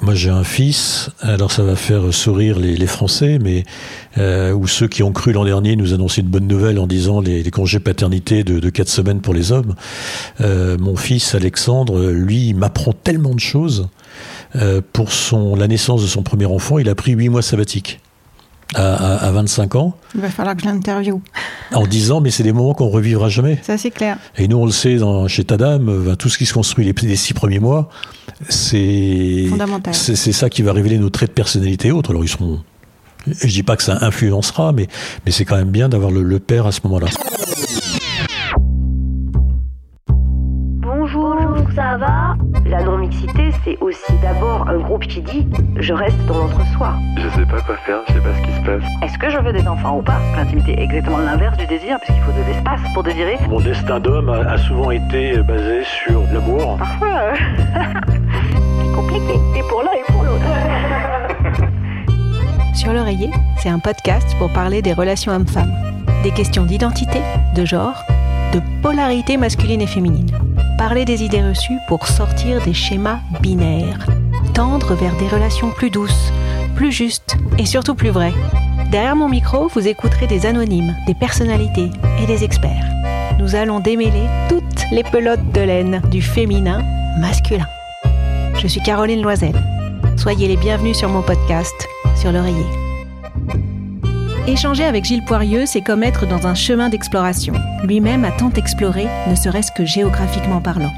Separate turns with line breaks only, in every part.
Moi j'ai un fils, alors ça va faire sourire les, Français, mais euh, ou ceux qui ont cru l'an dernier nous annoncer une bonne nouvelle en disant les, les congés paternité de, de 4 semaines pour les hommes. Euh, mon fils Alexandre, lui, m'apprend tellement de choses. Euh, pour la naissance de son premier enfant, il a pris 8 mois sabbatiques. À, à, à 25 ans,
Il va falloir que je l'interviewe.
en disant mais c'est des moments qu'on revivra jamais.
Ça, c'est clair.
Et nous, on le sait, dans, chez Tadam, euh, ben, tout ce qui se construit les, les six premiers mois, c'est
Fondamental.
c'est c'est ça qui va révéler nos traits de personnalité et autres. Alors, ils seront. Je dis pas que ça influencera, mais, mais c'est quand même bien d'avoir le, le père à ce moment-là.
Aussi d'abord un groupe qui dit je reste dans l'entre-soi.
Je sais pas quoi faire, je sais pas ce qui se passe.
Est-ce que je veux des enfants ou pas? L'intimité est exactement l'inverse du désir, puisqu'il faut de l'espace pour désirer.
Mon destin d'homme a, souvent été basé sur l'amour.
Parfois, euh,
Compliqué. Et pour l'un et pour l'autre.
Sur l'oreiller, c'est un podcast pour parler des relations hommes-femmes. Des questions d'identité, de genre, de polarité masculine et féminine. Parler des idées reçues pour sortir des schémas binaires. Tendre vers des relations plus douces, plus justes et surtout plus vraies. Derrière mon micro, vous écouterez des anonymes, des personnalités et des experts. Nous allons démêler toutes les pelotes de laine du féminin masculin. Je suis Caroline Loisel. Soyez les bienvenus sur mon podcast, sur l'oreiller. Échanger avec Gilles Poirieux, c'est comme être dans un chemin d'exploration. Lui-même a tant exploré, ne serait-ce que géographiquement parlant.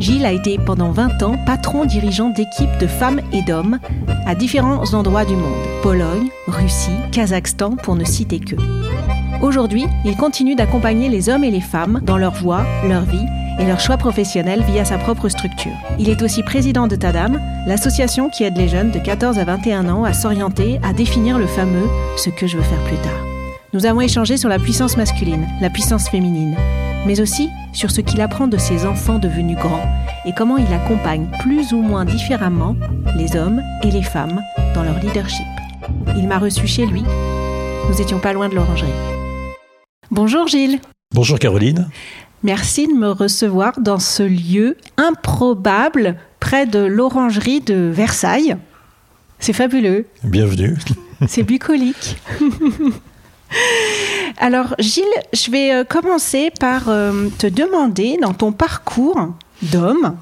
Gilles a été pendant 20 ans patron dirigeant d'équipes de femmes et d'hommes à différents endroits du monde. Pologne, Russie, Kazakhstan, pour ne citer que. Aujourd'hui, il continue d'accompagner les hommes et les femmes dans leur voie, leur vie et leur choix professionnel via sa propre structure. Il est aussi président de Tadam, l'association qui aide les jeunes de 14 à 21 ans à s'orienter, à définir le fameux ce que je veux faire plus tard. Nous avons échangé sur la puissance masculine, la puissance féminine, mais aussi sur ce qu'il apprend de ses enfants devenus grands et comment il accompagne plus ou moins différemment les hommes et les femmes dans leur leadership. Il m'a reçu chez lui. Nous étions pas loin de l'orangerie. Bonjour Gilles.
Bonjour Caroline.
Merci de me recevoir dans ce lieu improbable près de l'orangerie de Versailles. C'est fabuleux,
Bienvenue.
c'est bucolique. Alors Gilles, je vais euh, commencer par euh, te demander dans ton parcours d'homme,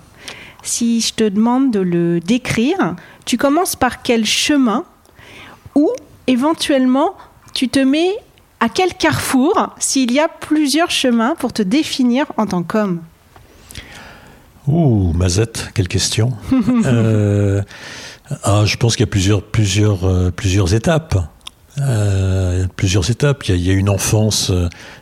si je te demande de le décrire, tu commences par quel chemin ou éventuellement tu te mets à quel carrefour s'il y a plusieurs chemins pour te définir en tant qu'homme?
Ouh, Mazette, quelle question. Euh, ah, je pense qu'il y a plusieurs, plusieurs, euh, plusieurs étapes. Euh, plusieurs étapes. Il y, a, il y a une enfance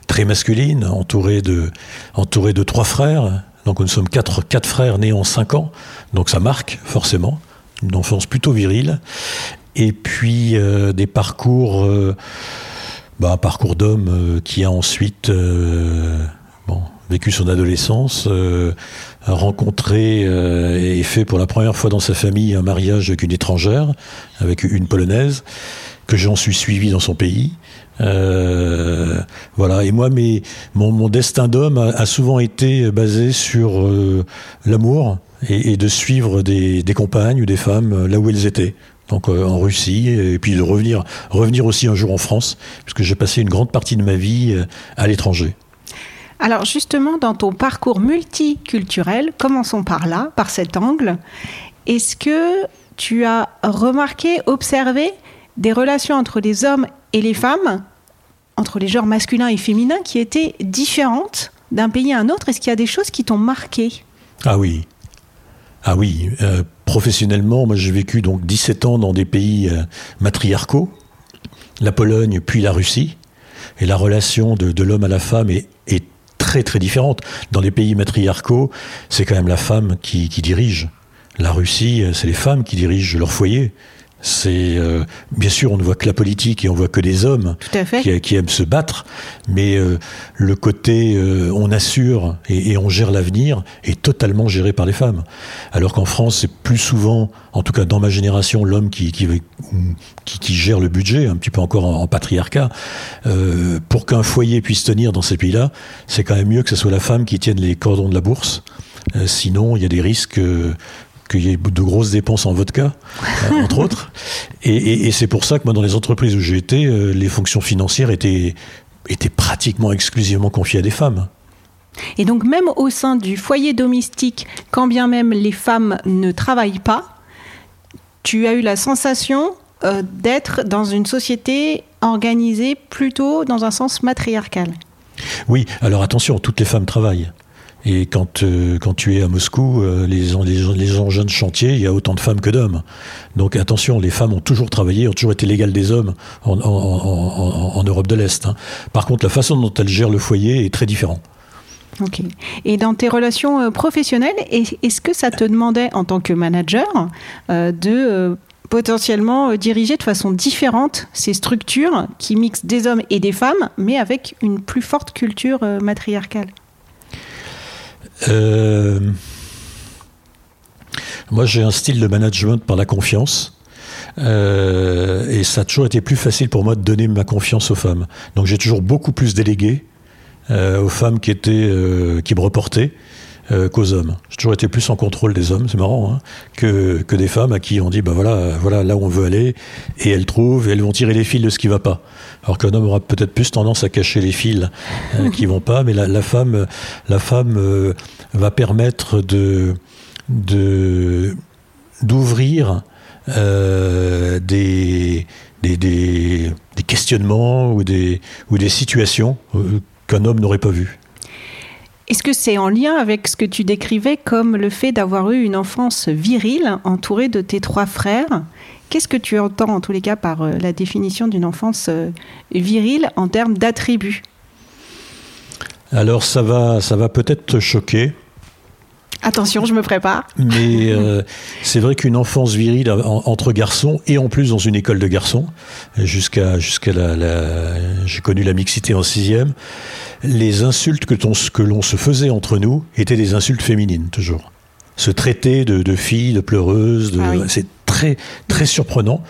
très masculine, entourée de, entourée de trois frères. Donc nous sommes quatre, quatre frères nés en cinq ans. Donc ça marque forcément une enfance plutôt virile. Et puis des parcours, bah, parcours d'homme euh, qui a ensuite euh, vécu son adolescence, euh, rencontré et fait pour la première fois dans sa famille un mariage avec une étrangère, avec une polonaise, que j'en suis suivi dans son pays. Voilà. Et moi, mes, mon, destin d'homme a, souvent été basé sur l'amour et, de suivre des, des compagnes ou des femmes là où elles étaient. Donc euh, en Russie et puis de revenir revenir aussi un jour en France, puisque j'ai passé une grande partie de ma vie euh, à l'étranger.
Alors justement, dans ton parcours multiculturel, commençons par là, par cet angle, est-ce que tu as remarqué, observé des relations entre les hommes et les femmes, entre les genres masculins et féminins, qui étaient différentes d'un pays à un autre? Est-ce qu'il y a des choses qui t'ont marqué?
Ah oui. Ah oui. Euh, professionnellement, moi j'ai vécu donc 17 ans dans des pays euh, matriarcaux, la Pologne puis la Russie. Et la relation de, l'homme à la femme est, très très différente. Dans les pays matriarcaux, c'est quand même la femme qui, qui dirige. La Russie, euh, c'est les femmes qui dirigent leur foyer. C'est euh, bien sûr, on ne voit que la politique et on voit que des hommes qui, qui aiment se battre, mais euh, le côté euh, on assure et, et on gère l'avenir est totalement géré par les femmes. Alors qu'en France, c'est plus souvent, en tout cas dans ma génération, l'homme qui, qui, qui, qui gère le budget, un petit peu encore en, en patriarcat. Euh, pour qu'un foyer puisse tenir dans ces pays-là, c'est quand même mieux que ce soit la femme qui tienne les cordons de la bourse. Sinon, il y a des risques. Qu'il y ait de grosses dépenses en vodka, euh, entre autres. Et, et- et c'est pour ça que moi, dans les entreprises où j'ai été, euh, les fonctions financières étaient, étaient pratiquement exclusivement confiées à des femmes.
Et donc même au sein du foyer domestique, quand bien même les femmes ne travaillent pas, tu as eu la sensation euh, d'être dans une société organisée plutôt dans un sens matriarcal.
Oui, alors attention, toutes les femmes travaillent. Et quand, euh, quand tu es à Moscou, euh, les, les, les engins de chantier, il y a autant de femmes que d'hommes. Donc attention, les femmes ont toujours travaillé, ont toujours été légales des hommes en, Europe de l'Est. hein. Par contre, la façon dont elles gèrent le foyer est très différente.
Ok. Et dans tes relations euh, professionnelles, est- est-ce que ça te demandait en tant que manager de potentiellement diriger de façon différente ces structures qui mixent des hommes et des femmes, mais avec une plus forte culture matriarcale?
Euh, moi, j'ai un style de management par la confiance. Euh, et ça a toujours été plus facile pour moi de donner ma confiance aux femmes. Donc j'ai toujours beaucoup plus délégué euh, aux femmes qui étaient euh, qui me reportaient euh, qu'aux hommes. J'ai toujours été plus en contrôle des hommes, c'est marrant, hein, que, que des femmes à qui on dit bah voilà voilà là où on veut aller et elles trouvent et elles vont tirer les fils de ce qui va pas. Alors qu'un homme aura peut-être plus tendance à cacher les fils euh, qui vont pas, mais la, la femme la femme euh, va permettre de de d'ouvrir euh, des, des, des, des questionnements ou des, ou des situations qu'un homme n'aurait pas vues.
Est-ce que c'est en lien avec ce que tu décrivais comme le fait d'avoir eu une enfance virile entourée de tes trois frères? Qu'est-ce que tu entends en tous les cas par euh, la définition d'une enfance euh, virile en termes d'attributs?
Alors ça va, ça va peut-être te choquer,
Attention, je me prépare.
mais euh, c'est vrai qu'une enfance virile en- entre garçons et en plus dans une école de garçons, jusqu'à jusqu'à la, la- j'ai connu la mixité en sixième, les insultes que, ton- que l'on se faisait entre nous étaient des insultes féminines toujours. Se traiter de, de filles, de pleureuses, de,
Ah oui.
c'est très très surprenant.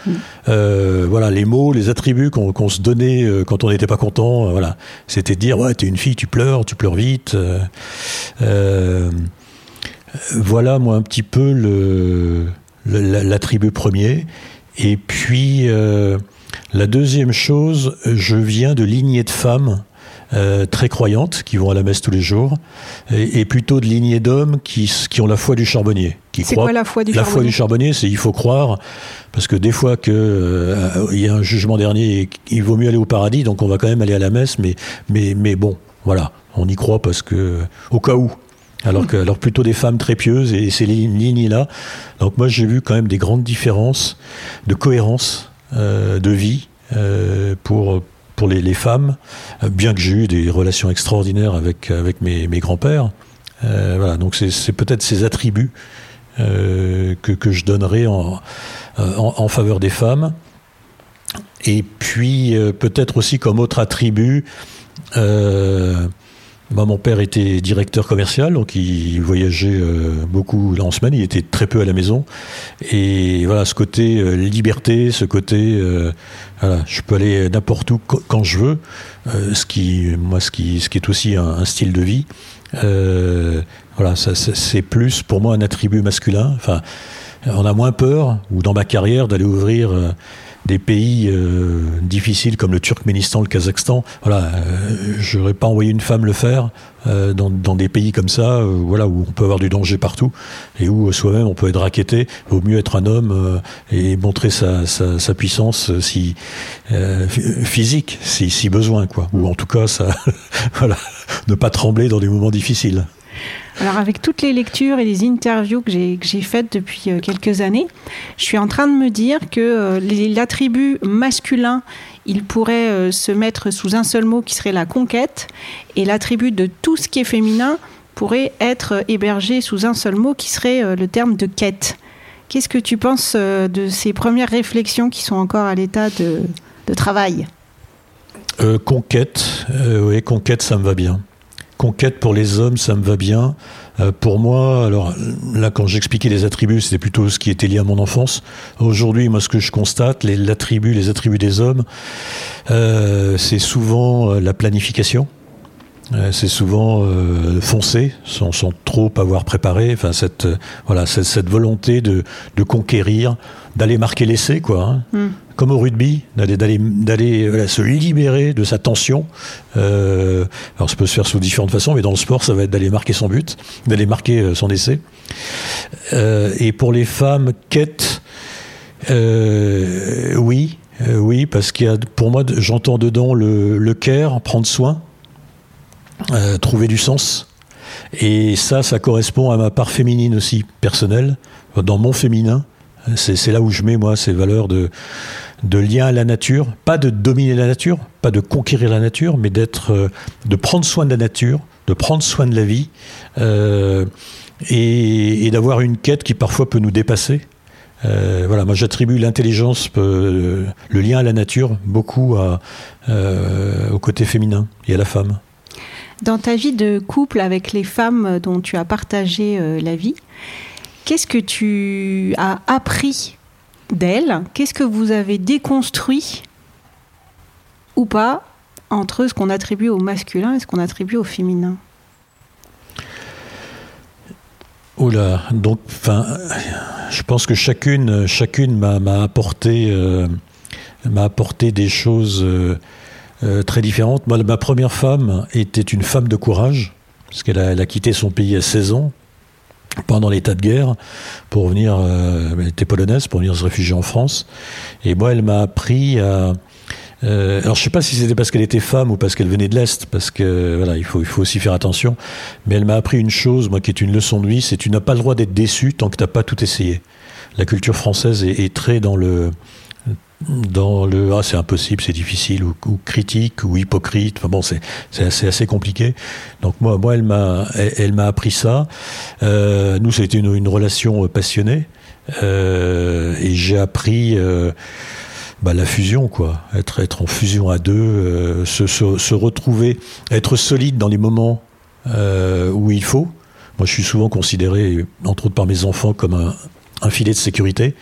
Euh, voilà, les mots, les attributs qu'on qu'on se donnait euh, quand on n'était pas content, euh, voilà, c'était de dire ouais t'es une fille, tu pleures, tu pleures vite. Voilà, moi, un petit peu le, le- la- l'attribut premier. Et puis, euh, la deuxième chose, je viens de lignées de femmes euh, très croyantes, qui vont à la messe tous les jours, et, et plutôt de lignées d'hommes qui, qui ont la foi du charbonnier. Qui
C'est
croient-
quoi la foi du
la foi
charbonnier
du charbonnier, c'est il faut croire, parce que des fois que euh, il y a un jugement dernier, il vaut mieux aller au paradis, donc on va quand même aller à la messe, mais, mais, mais bon, voilà, on y croit parce que, au cas où. Alors que, alors plutôt des femmes très pieuses et ces lignes- lignes-là. Donc moi j'ai vu quand même des grandes différences de cohérence euh, de vie euh, pour pour les, femmes, euh, bien que j'ai eu des relations extraordinaires avec avec mes, mes grands-pères. Voilà, donc c'est peut-être ces attributs que, que je donnerais en, en, en faveur des femmes. Et puis peut-être aussi comme autre attribut, bah, mon père était directeur commercial, donc il voyageait euh, beaucoup en semaine, il était très peu à la maison. Et voilà, ce côté euh, liberté, ce côté, euh, voilà, je peux aller n'importe où qu- quand je veux, ce qui, moi, ce qui, ce qui est aussi un, un style de vie. Voilà, c'est plus pour moi un attribut masculin. Enfin, on a moins peur, ou dans ma carrière, d'aller ouvrir des pays euh, difficiles comme le Turkménistan, le Kazakhstan. Voilà, euh, j'aurais pas envoyé une femme le faire euh, dans, dans des pays comme ça, euh, voilà, où on peut avoir du danger partout et où euh, soi-même on peut être racketté. Vaut mieux être un homme euh, et montrer sa, sa, sa puissance si ph- physique, si, si besoin, quoi. Ou en tout cas, ça, voilà, ne pas trembler dans des moments difficiles.
Alors avec toutes les lectures et les interviews que j'ai faites depuis euh, quelques années, je suis en train de me dire que euh, l'attribut masculin, il pourrait euh, se mettre sous un seul mot qui serait la conquête, et l'attribut de tout ce qui est féminin pourrait être hébergé sous un seul mot qui serait le terme de quête. Qu'est-ce que tu penses de ces premières réflexions qui sont encore à l'état de, travail?
Conquête, oui, conquête, ça me va bien. Conquête pour les hommes, ça me va bien. Euh, pour moi, alors là, quand j'expliquais les attributs, c'était plutôt ce qui était lié à mon enfance. Aujourd'hui, moi, ce que je constate, les, l'attribut, les attributs des hommes, euh, c'est souvent euh, la planification. C'est souvent euh, foncé, sans, trop avoir préparé. Enfin, cette voilà, cette, cette volonté de, conquérir, d'aller marquer l'essai, quoi. Hein.
Mm.
Comme au rugby, d'aller se libérer de sa tension. Euh, alors, ça peut se faire sous différentes façons, mais dans le sport, ça va être d'aller marquer son but, d'aller marquer euh, son essai. Euh, et pour les femmes, quête, oui, oui, parce qu'il y a, pour moi, j'entends dedans le, le care, prendre soin, trouver du sens. Et ça, ça correspond à ma part féminine aussi, personnelle, dans mon féminin. C'est là où je mets, moi, ces valeurs de, lien à la nature. Pas de dominer la nature, pas de conquérir la nature, mais d'être, euh, de prendre soin de la nature, de prendre soin de la vie, euh, et, d'avoir une quête qui parfois peut nous dépasser. Euh, voilà, moi j'attribue l'intelligence, le lien à la nature, beaucoup au côté féminin et à la femme.
Dans ta vie de couple avec les femmes dont tu as partagé la vie, qu'est-ce que tu as appris d'elles Qu'est-ce que vous avez déconstruit ou pas entre ce qu'on attribue au masculin et ce qu'on attribue au féminin?
Oula, donc, enfin, je pense que chacune, chacune m'a apporté, euh, m'a apporté des choses euh, euh, très différentes. Ma première femme était une femme de courage, parce qu'elle a, elle a quitté son pays à 16 ans pendant l'état de guerre pour venir, euh, elle était polonaise, pour venir se réfugier en France. Et moi, elle m'a appris à euh, alors je sais pas si c'était parce qu'elle était femme ou parce qu'elle venait de l'est, parce que voilà, il faut il faut aussi faire attention. Mais elle m'a appris une chose, moi qui est une leçon de vie, c'est tu n'as pas le droit d'être déçu tant que t'as pas tout essayé. La culture française est, est très dans le dans le ah c'est impossible, c'est difficile ou, critique ou hypocrite. Enfin bon, c'est assez, assez compliqué. Donc moi moi elle m'a elle, m'a appris ça. Euh, nous c'était une, une relation passionnée euh, et j'ai appris. Euh, bah, la fusion, quoi. Être, être en fusion à deux, euh, se, se, retrouver, être solide dans les moments euh, où il faut. Moi, je suis souvent considéré, entre autres par mes enfants, comme un, un filet de sécurité.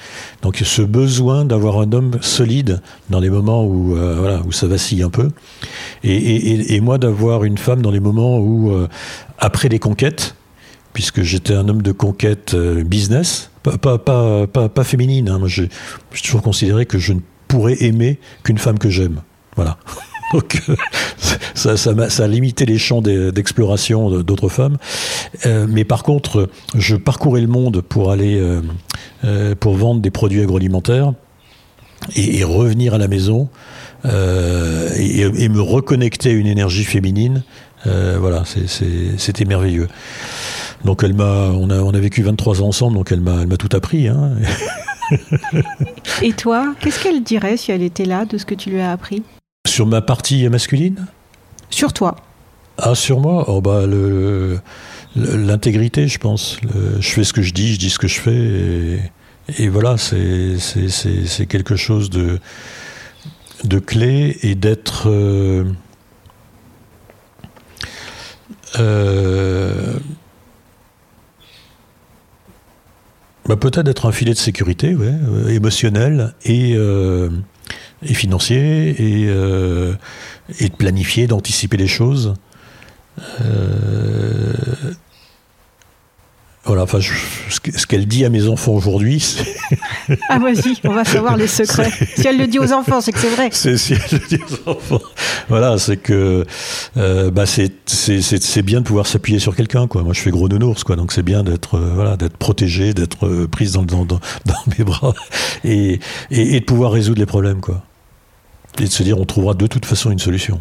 Donc, ce besoin d'avoir un homme solide dans les moments où, euh, voilà, où ça vacille un peu. Et, et, et moi, d'avoir une femme dans les moments où, euh, après les conquêtes, puisque j'étais un homme de conquête euh, business, pas, pas, pas, pas, pas féminine. Hein. J'ai toujours considéré que je ne pourrais aimer qu'une femme que j'aime. Voilà. Donc ça, ça, a, limité les champs d'exploration d'autres femmes. Euh, mais par contre, je parcourais le monde pour aller euh, euh, pour vendre des produits agroalimentaires et, revenir à la maison euh, et, me reconnecter à une énergie féminine. Euh, voilà, c'était merveilleux. Donc elle m'a, on a, on a vécu 23 ans ensemble, donc elle m'a, elle m'a tout appris. Hein.
Et toi, qu'est-ce qu'elle dirait si elle était là de ce que tu lui as appris?
Sur ma partie masculine?
Sur toi.
Ah, sur moi? Oh, bah, L'intégrité, je pense. Le, je fais ce que je dis, je dis ce que je fais. Et, et voilà, c'est quelque chose de, de clé et d'être. Euh, euh, bah, Peut-être d'être un filet de sécurité, ouais, euh, émotionnel et, euh, et financier, et, euh, et de planifier, d'anticiper les choses. Euh, voilà, enfin, je, ce qu'elle dit à mes enfants aujourd'hui, c'est.
Ah, vas-y, on va savoir les secrets. Si elle le dit aux enfants, c'est que c'est vrai.
C'est si elle le dit aux enfants. Voilà, c'est que euh, bah, c'est bien de pouvoir s'appuyer sur quelqu'un, quoi. Moi, je fais gros nounours, quoi. Donc, c'est bien d'être euh, voilà, d'être protégé, d'être euh, prise dans, dans, dans, dans, mes bras et, et, et de pouvoir résoudre les problèmes, quoi. Et de se dire, on trouvera de toute façon une solution.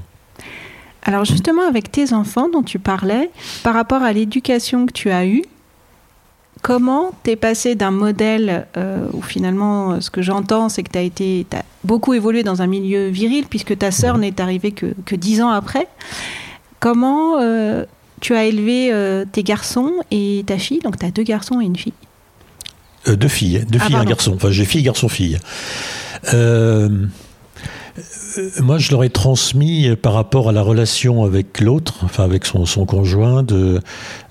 Alors justement, avec tes enfants dont tu parlais, par rapport à l'éducation que tu as eue, comment t'es passé d'un modèle euh, où finalement, ce que j'entends, c'est que tu as été, as beaucoup évolué dans un milieu viril, puisque ta sœur n'est arrivée que, que dix ans après. Comment euh, tu as élevé euh, tes garçons et ta fille? Donc tu as deux garçons et une fille.
deux filles, deux
Ah,
filles et un garçon. Enfin, j'ai fille, garçon, fille. Euh, moi, je leur ai transmis par rapport à la relation avec l'autre, enfin avec son, son conjoint, de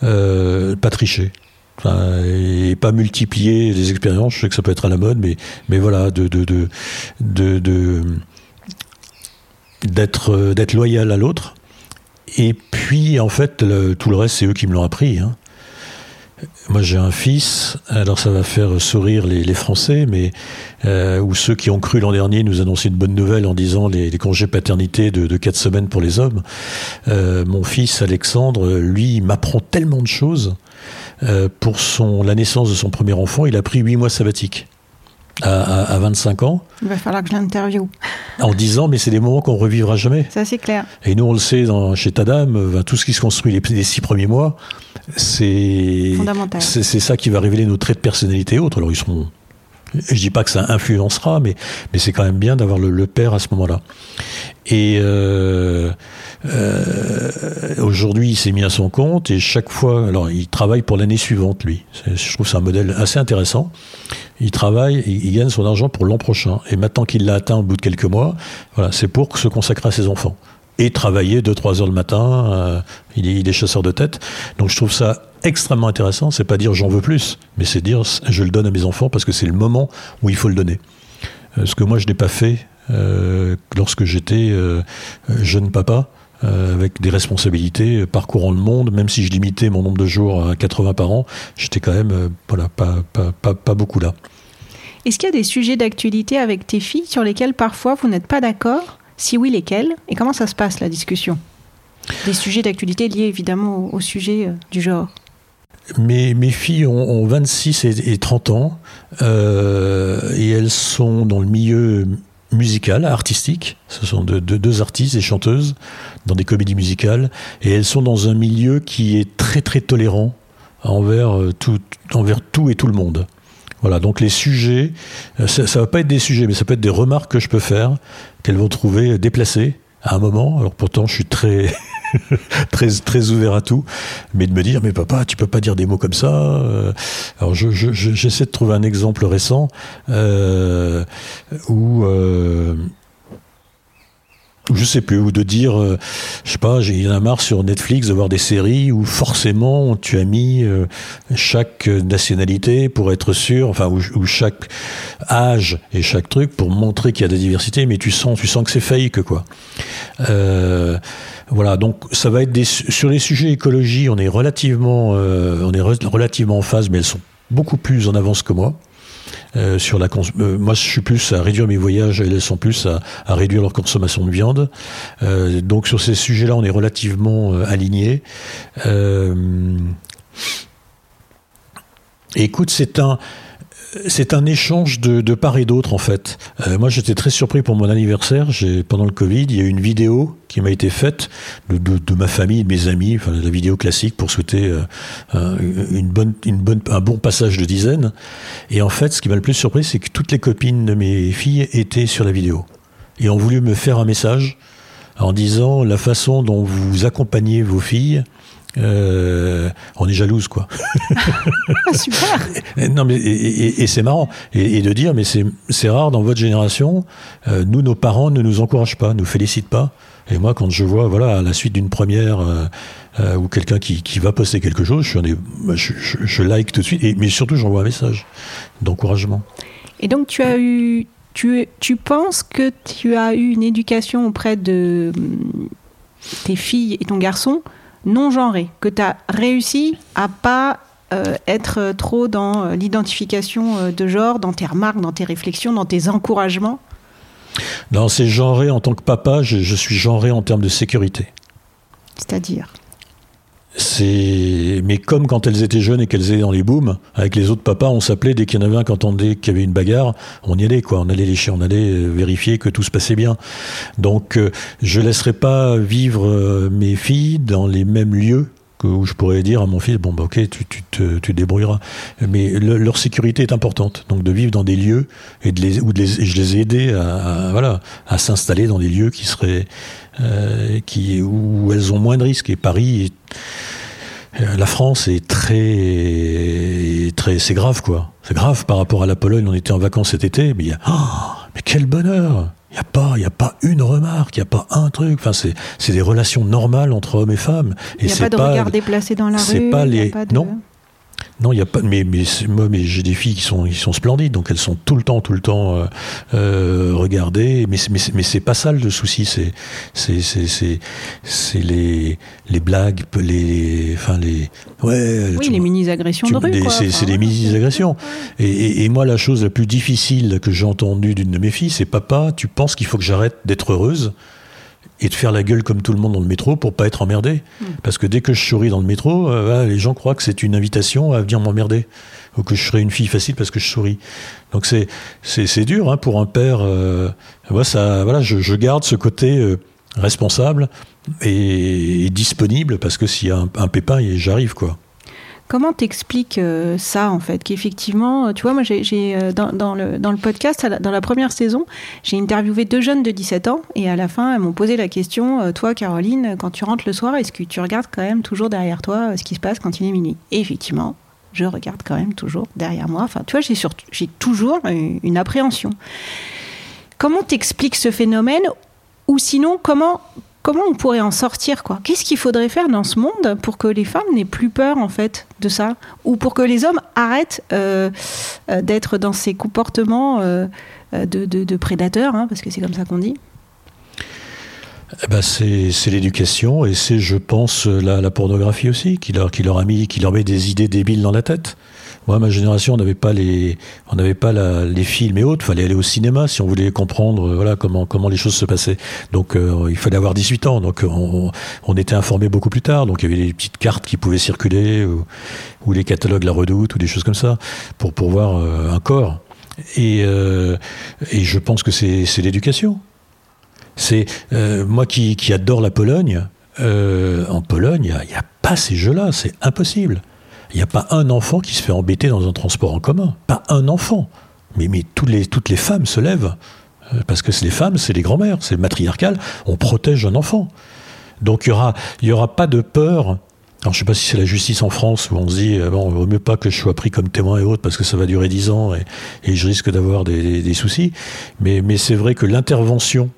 euh, pas tricher. Et pas multiplier les expériences. Je sais que ça peut être à la mode, mais mais voilà, de de de d'être d'être loyal à l'autre et puis, en fait, tout le reste, c'est eux qui me l'ont appris. hein. Moi, j'ai un fils, alors ça va faire sourire les, Français, mais euh, ou ceux qui ont cru l'an dernier nous annoncer une bonne nouvelle en disant les, les congés paternité de, de 4 semaines pour les hommes. Euh, mon fils Alexandre, lui, m'apprend tellement de choses. Euh, pour son, la naissance de son premier enfant, il a pris 8 mois sabbatiques à, à, à 25 ans,
Il va falloir que je l'interviewe.
en disant mais c'est des moments qu'on revivra jamais.
Ça, c'est clair.
Et nous, on le sait dans, chez Tadam, euh, tout ce qui se construit les, les six premiers mois, c'est
Fondamental.
c'est c'est ça qui va révéler nos traits de personnalité et autres. Alors ils seront. Je dis pas que ça influencera, mais mais c'est quand même bien d'avoir le, père à ce moment-là. Et euh, euh, aujourd'hui, il s'est mis à son compte et chaque fois, alors il travaille pour l'année suivante, lui. Je trouve c'est un modèle assez intéressant. Il travaille, il, il gagne son argent pour l'an prochain. Et maintenant qu'il l'a atteint au bout de quelques mois, voilà, c'est pour se consacrer à ses enfants et travailler 2-3 heures le matin. euh, il, est, chasseur de tête. Donc je trouve ça extrêmement intéressant. C'est pas dire j'en veux plus, mais c'est dire je le donne à mes enfants parce que c'est le moment où il faut le donner. Euh, ce que moi je n'ai pas fait euh, lorsque j'étais jeune papa. avec des responsabilités, parcourant le monde, même si je limitais mon nombre de jours à 80 par an, j'étais quand même voilà, pas, pas, pas, pas beaucoup là.
Est-ce qu'il y a des sujets d'actualité avec tes filles sur lesquels parfois vous n'êtes pas d'accord? Si oui, lesquels Et comment ça se passe la discussion? Des sujets d'actualité liés évidemment au, sujet euh, du genre.
Mes, mes filles ont, ont 26 et, et 30 ans euh, et elles sont dans le milieu musical, artistique. Ce sont de- de- deux artistes et chanteuses dans des comédies musicales et elles sont dans un milieu qui est très très tolérant envers euh, tout, envers tout et tout le monde. Voilà, donc les sujets, euh, ça, ça va pas être des sujets, mais ça peut être des remarques que je peux faire qu'elles vont trouver déplacées à un moment. Alors pourtant, je suis très très très ouvert à tout, mais de me dire mais papa, tu peux pas dire des mots comme ça. euh. Alors je- je- je- j'essaie de trouver un exemple récent euh, où euh, je sais plus, ou de dire, euh, je sais pas, j'ai il y en a marre sur Netflix de voir des séries où forcément tu as mis euh, chaque nationalité pour être sûr, enfin où chaque âge et chaque truc pour montrer qu'il y a de la diversité, mais tu sens, tu sens que c'est fake quoi. Euh, voilà, donc ça va être des, sur les sujets écologie, on est relativement, euh, on est re- relativement en phase, mais elles sont beaucoup plus en avance que moi. Euh, sur la cons- euh, moi, je suis plus à réduire mes voyages, elles sont plus à, à réduire leur consommation de viande. Euh, donc sur ces sujets-là, on est relativement alignés. Écoute, c'est un c'est un échange de, de part et d'autre en fait. Euh, moi, j'étais très surpris pour mon anniversaire. J'ai pendant le Covid, il y a eu une vidéo qui m'a été faite de, de, de ma famille, de mes amis, enfin la vidéo classique pour souhaiter euh, un- une bonne, une bonne, un bon passage de dizaine. Et en fait, ce qui m'a le plus surpris, c'est que toutes les copines de mes filles étaient sur la vidéo et ont voulu me faire un message en disant la façon dont vous accompagnez vos filles. Euh, on est jalouse quoi.
Ah, super.
Et- Non mais et, et- et c'est marrant et, et de dire mais c'est c'est rare dans votre génération euh, nous nos parents ne nous encouragent pas nous félicitent pas. Et moi quand je vois voilà à la suite d'une première euh, euh, ou quelqu'un qui, qui va poster quelque chose je je, je- je like tout de suite et, mais surtout j'envoie un message d'encouragement.
Et donc tu as eu, tu, tu penses que tu as eu une éducation auprès de hum, tes filles et ton garçon non genrée, que tu as réussi à pas euh, être trop dans euh, l'identification euh, de genre, dans tes remarques, dans tes réflexions, dans tes encouragements?
dans ces genrés en tant que papa je, je suis genré en termes de sécurité
C'est-à-dire?
C'est mais comme quand elles étaient jeunes et qu'elles étaient dans les booms avec les autres papas, on s'appelait dès qu'il y en avait un qui entendait qu'il y avait une bagarre, on y allait quoi, on allait lécher, on allait euh, vérifier que tout se passait bien. Donc euh, je laisserai pas vivre euh, mes filles dans les mêmes lieux où je pourrais dire à mon fils bon bah ok tu, tu te tu débrouilleras. Mais le- leur sécurité est importante. Donc de vivre dans des lieux et de les ou de les je les ai aidés à, à- voilà à s'installer dans des lieux qui seraient euh, qui où elles ont moins de risques et Paris euh, la France est très, très, c'est grave quoi. C'est grave par rapport à la Pologne. On était en vacances cet été, mais il y a, oh, mais quel bonheur. Il n'y a pas, il y a pas une remarque, il n'y a pas un truc. Enfin, c'est, c'est des relations normales entre hommes et femmes. Et
Il n'y a
c'est
pas de regard déplacé dans la
c'est
rue
pas les-
pas de-
non. Non, il y a pas. Mais, moi, mais j'ai des filles qui sont, qui sont splendides, donc elles sont tout le temps, tout le temps euh, euh, regardées. Mais, mais, mais c'est pas ça le souci. C'est, c'est, c'est, c'est, c'est les, les blagues, les, enfin les. Ouais.
Oui,
tu-
les mini-agressions
tu-
de rue.
c'est,
Enfin,
c'est des
ouais.
mini-agressions. Et, et- et moi, la chose la plus difficile que j'ai entendue d'une de mes filles, c'est papa, tu penses qu'il faut que j'arrête d'être heureuse? Et de faire la gueule comme tout le monde dans le métro pour pas être emmerdé.
Hmm.
Parce que dès que je souris dans le métro, euh, les gens croient que c'est une invitation à venir m'emmerder. Ou que je serai une fille facile parce que je souris. Donc c'est, c'est, c'est dur hein, pour un père. euh, moi, ça, voilà, je, je garde ce côté euh, responsable et, et disponible parce que s'il y a un, un pépin, j'arrive quoi.
Comment t'expliques euh, ça en fait Qu'effectivement, euh, tu vois, moi j'ai, euh, dans, le, podcast, dans la première saison, j'ai interviewé deux jeunes de 17 ans et à la fin, elles m'ont posé la question Toi, Caroline, quand tu rentres le soir, est-ce que tu regardes quand même toujours derrière toi ce qui se passe quand il est minuit? Effectivement, je regarde quand même toujours derrière moi. Enfin, tu vois, j'ai, toujours une appréhension. Comment t'expliques ce phénomène? Ou sinon, comment, comment on pourrait en sortir quoi? Qu'est-ce qu'il faudrait faire dans ce monde pour que les femmes n'aient plus peur en fait de ça? Ou pour que les hommes arrêtent euh, euh, d'être dans ces comportements euh, de, prédateurs, hein, parce que c'est comme ça qu'on dit?
Eh ben, c'est, l'éducation et c'est, je pense, la, la pornographie aussi qui leur, qui leur a mis, qui leur met des idées débiles dans la tête. Moi, ma génération, on n'avait pas les, on n'avait pas les films et autres. Fallait aller au cinéma si on voulait comprendre, euh, voilà, comment comment les choses se passaient. Donc, euh, il fallait avoir 18 ans. Donc, on, on était informé beaucoup plus tard. Donc, il y avait des petites cartes qui pouvaient circuler ou, les catalogues La Redoute ou des choses comme ça pour pour voir euh, un corps. Et et je pense que c'est c'est l'éducation. C'est moi qui, qui adore la Pologne. en Pologne, il n'y a pas ces jeux-là. C'est impossible. Il n'y a pas un enfant qui se fait embêter dans un transport en commun. Pas un enfant. Mais, mais toutes, les, toutes les femmes se lèvent. Euh, Parce que c'est les femmes, c'est les grands-mères, c'est matriarcal. On protège un enfant. Donc il n'y aura, y aura pas de peur. Alors je sais pas si c'est la justice en France où on se dit euh, bon, il vaut mieux pas que je sois pris comme témoin et autres parce que ça va durer dix ans et, et je risque d'avoir des, des- des soucis. Mais, mais c'est vrai que l'intervention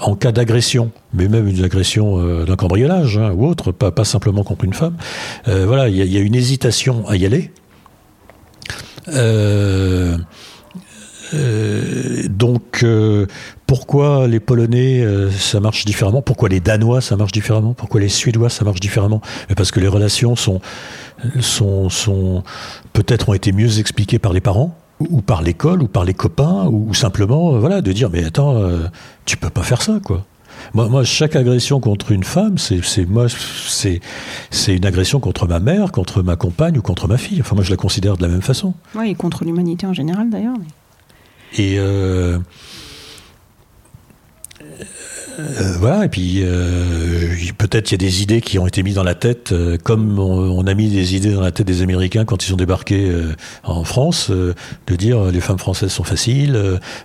en cas d'agression, mais même une agression euh, d'un cambriolage hein, ou autre, pas, simplement contre une femme, euh, voilà, il y, a- une hésitation à y aller. Euh, donc, pourquoi les Polonais ça marche différemment? Pourquoi les Danois ça marche différemment? Pourquoi les Suédois ça marche différemment? Parce que les relations sont peut-être ont été mieux expliquées par les parents ou ou par l'école ou par les copains ou, ou simplement euh, voilà de dire mais attends euh, tu peux pas faire ça quoi. Moi, moi, chaque agression contre une femme, c'est, c'est moi, c'est, c'est une agression contre ma mère, contre ma compagne ou contre ma fille. Enfin, moi, je la considère de la même façon.
Oui, et contre l'humanité en général d'ailleurs. mais-
Et euh, euh, voilà, et puis euh, peut-être il y a des idées qui ont été mises dans la tête, euh, comme on, a mis des idées dans la tête des Américains quand ils ont débarqué en France, de dire les femmes françaises sont faciles,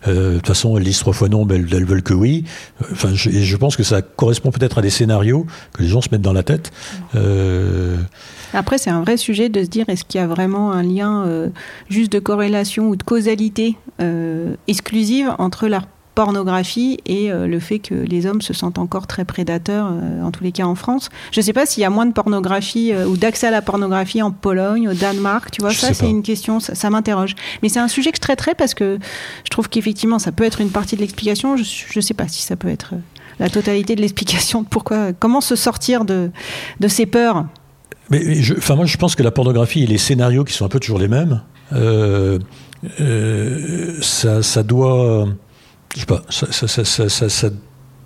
de toute façon elles disent trois fois non, mais elles, veulent que oui. Enfin, je, je pense que ça correspond peut-être à des scénarios que les gens se mettent dans la tête.
Après, c'est un vrai sujet de se dire est-ce qu'il y a vraiment un lien juste de corrélation ou de causalité exclusive entre la pornographie et euh, le fait que les hommes se sentent encore très prédateurs, euh, en tous les cas en France. Je ne sais pas s'il y a moins de pornographie euh, ou d'accès à la pornographie en Pologne, au Danemark, tu vois,
Je
ça c'est une question, ça, ça m'interroge. Mais c'est un sujet que je traiterai parce que je trouve qu'effectivement ça peut être une partie de l'explication, je ne sais pas si ça peut être la totalité de l'explication de pourquoi, comment se sortir de, de ces peurs.
Mais, mais je, enfin, moi, je pense que la pornographie et les scénarios qui sont un peu toujours les mêmes, ça, ça doit, je sais pas, ça, ça, ça,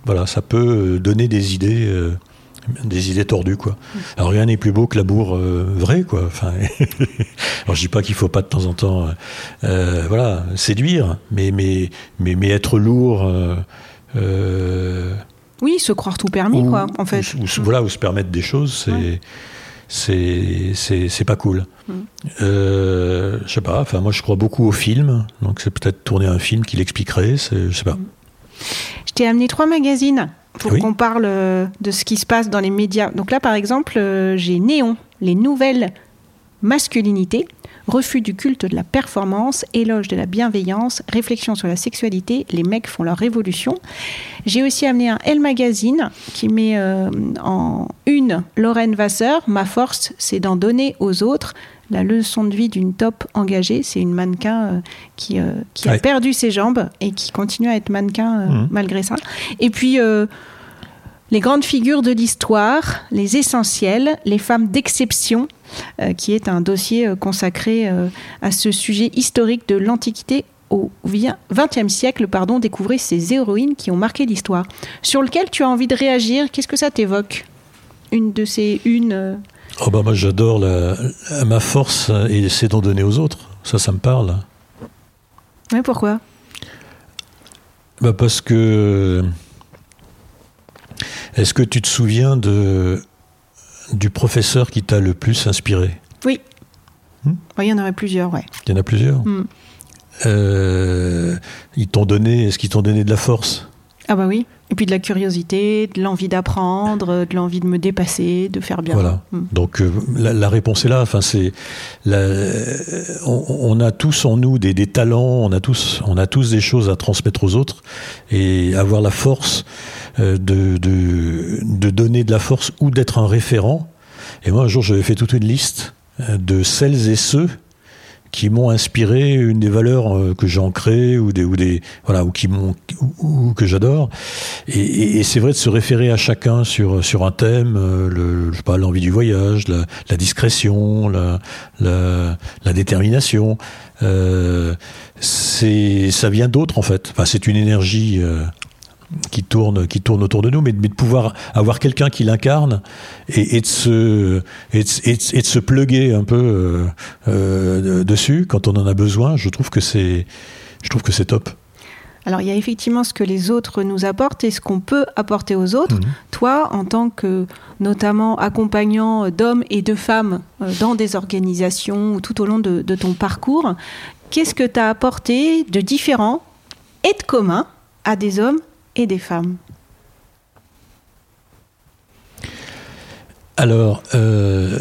voilà, ça peut donner des idées, euh, des idées tordues, quoi. Alors rien n'est plus beau que l'amour euh, vrai, quoi. Enfin, alors je dis pas qu'il faut pas de temps en temps, euh, euh, voilà, séduire, mais mais mais, mais être lourd. euh, euh,
Oui, se croire tout permis,
ou-
quoi, en fait.
ou- ou- voilà, ou se permettre des choses, c'est
Ouais.
C'est c'est c'est pas cool.
Mm.
Euh, je sais pas. Enfin, moi, je crois beaucoup au film, donc c'est peut-être tourner un film qui l'expliquerait. Je sais pas.
Je t'ai amené trois magazines pour
Oui.
qu'on parle euh, de ce qui se passe dans les médias. Donc là, par exemple, euh, j'ai Néon, les nouvelles masculinités, refus du culte de la performance, éloge de la bienveillance, réflexion sur la sexualité, les mecs font leur révolution. J'ai aussi amené un Elle Magazine qui met euh, en une Lorraine Vasseur, ma force, c'est d'en donner aux autres. la leçon de vie d'une top engagée. C'est une mannequin euh, qui, euh, qui a perdu ses jambes et qui continue à être mannequin euh,
Mhm.
malgré ça. Et puis, les grandes figures de l'histoire, les essentiels, les femmes d'exception, euh, qui est un dossier euh, consacré euh, à ce sujet historique de l'Antiquité au XXe siècle, pardon, découvrir ces héroïnes qui ont marqué l'histoire. Sur lequel tu as envie de réagir, qu'est-ce que ça t'évoque? Une de ces une.
Oh bah moi j'adore la, la- ma force et c'est d'en donner aux autres. Ça, ça me parle.
Ouais, pourquoi?
Bah parce que. Est-ce que tu te souviens de, du professeur qui t'a le plus inspiré?
Oui.
Hmm?
Ouais, Il y en aurait plusieurs, ouais.
Il y en a plusieurs?
Hmm.
Euh, ils t'ont donné. Est-ce qu'ils t'ont donné de la force?
Ah bah oui. Et puis de la curiosité, de l'envie d'apprendre, de l'envie de me dépasser, de faire bien.
Voilà.
Hmm.
Donc euh, la, la réponse est là. Enfin, c'est euh, on, on a tous en nous des, des talents, on a tous, on a tous des choses à transmettre aux autres et avoir la force euh, de, de, de donner de la force ou d'être un référent. Et moi, un jour, j'avais fait toute une liste euh, de celles et ceux qui m'ont inspiré une des valeurs euh, que j'ai ancrées ou des ou des voilà ou qui m'ont ou, que j'adore. Et, et- et c'est vrai de se référer à chacun sur sur un thème euh, le je sais pas l'envie du voyage la, la discrétion la la, la détermination. Euh, c'est ça vient d'autres en fait. Enfin c'est une énergie euh, qui tourne, qui tourne autour de nous, mais, de- mais de pouvoir avoir quelqu'un qui l'incarne et, et de se, et de, et se pluguer un peu euh, euh, dessus quand on en a besoin, je trouve que c'est, je trouve que c'est top.
Alors il y a effectivement ce que les autres nous apportent et ce qu'on peut apporter aux autres.
Mhm.
Toi, en tant que notamment accompagnant d'hommes et de femmes euh, dans des organisations ou tout au long de, de ton parcours, qu'est-ce que tu as apporté de différent et de commun à des hommes et des femmes
Alors, euh,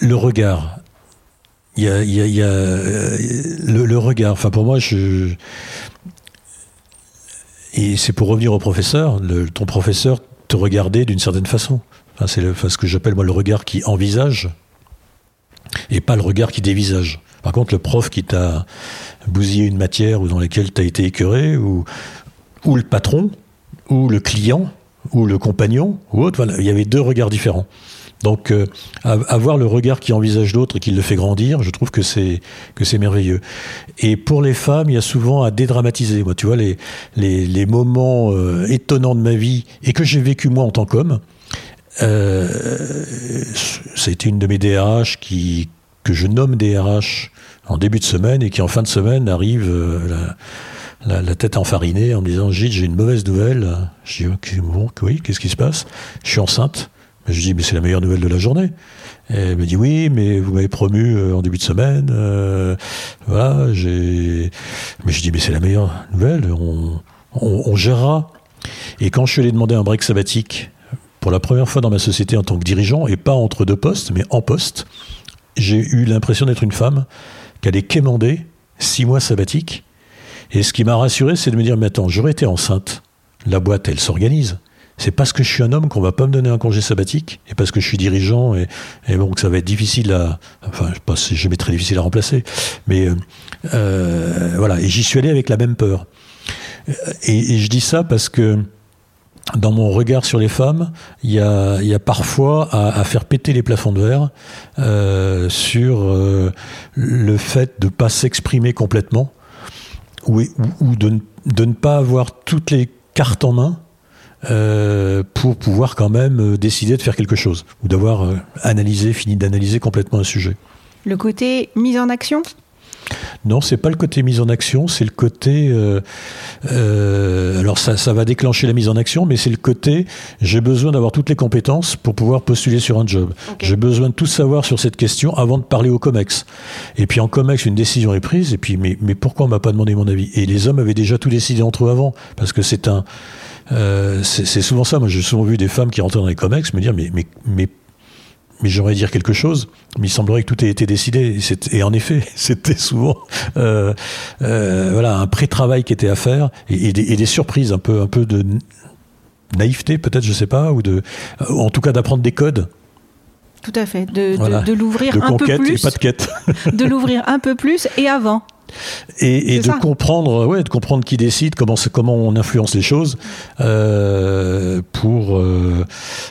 le regard. Il y a, le, regard. Enfin, pour moi. Et c'est pour revenir au professeur. ton professeur te regardait d'une certaine façon. Enfin, c'est ce que j'appelle moi le regard qui envisage et pas le regard qui dévisage. Par contre, le prof qui t'a bousillé une matière ou dans laquelle tu as été écœuré, ou, ou le patron, ou le client, ou le compagnon, ou autre, voilà, il y avait deux regards différents. Donc, euh, av- avoir le regard qui envisage l'autre et qui le fait grandir, je trouve que c'est que c'est merveilleux. Et pour les femmes, il y a souvent à dédramatiser. Moi, tu vois, les les, les moments euh, étonnants de ma vie et que j'ai vécu moi en tant qu'homme. Euh, c'était une de mes DRH qui que je nomme DRH en début de semaine et qui en fin de semaine arrive euh, la, tête enfarinée en me disant Gilles, j'ai une mauvaise nouvelle. Je dis Ok, bon, oui, qu'est-ce qui se passe? Je suis enceinte. Je dis mais c'est la meilleure nouvelle de la journée. Elle me dit oui, mais vous m'avez promu euh, en début de semaine. euh, voilà, j'ai. Mais je dis mais c'est la meilleure nouvelle. On, gérera. Et quand je suis allé demander un break sabbatique pour la première fois dans ma société en tant que dirigeant et pas entre deux postes, mais en poste, j'ai eu l'impression d'être une femme qui allait quémander six mois sabbatiques. Et ce qui m'a rassuré, c'est de me dire mais attends, j'aurais été enceinte. La boîte, elle s'organise. C'est parce que je suis un homme qu'on va pas me donner un congé sabbatique et parce que je suis dirigeant et, et bon que ça va être difficile à, enfin je pas si jamais très difficile à remplacer, mais euh, euh, voilà. Et j'y suis allé avec la même peur. Et je dis ça parce que dans mon regard sur les femmes, il y a, parfois à, faire péter les plafonds de verre euh, sur euh, le fait de pas s'exprimer complètement ou, de, ne- ne pas avoir toutes les cartes en main euh, pour pouvoir quand même décider de faire quelque chose ou d'avoir analysé, fini d'analyser complètement un sujet.
Le côté mise en action?
Non, c'est pas le côté mise en action, c'est le côté. euh, euh, alors ça, ça va déclencher la mise en action, mais c'est le côté. J'ai besoin d'avoir toutes les compétences pour pouvoir postuler sur un job. J'ai besoin de tout savoir sur cette question avant de parler au Comex. Et puis en Comex, une décision est prise. Et puis mais, mais pourquoi on m'a pas demandé mon avis? Et les hommes avaient déjà tout décidé entre eux avant, parce que c'est un. euh, c'est souvent ça. Moi, j'ai souvent vu des femmes qui rentraient dans les Comex me dire mais mais mais mais j'aurais dire quelque chose, mais il semblerait que tout ait été décidé. Et, en effet, c'était souvent euh, euh, voilà un pré-travail qui était à faire et, et des, et des surprises, un peu un peu de naïveté peut-être, je sais pas, ou de, en tout cas d'apprendre des codes
Tout à fait, de, de-
Voilà.
de l'ouvrir
de
un peu
conquête et
plus,
pas de quête.
de l'ouvrir un peu plus et avant.
Et, de
ça.
comprendre, ouais, de comprendre qui décide, comment, on influence les choses, euh, pour euh,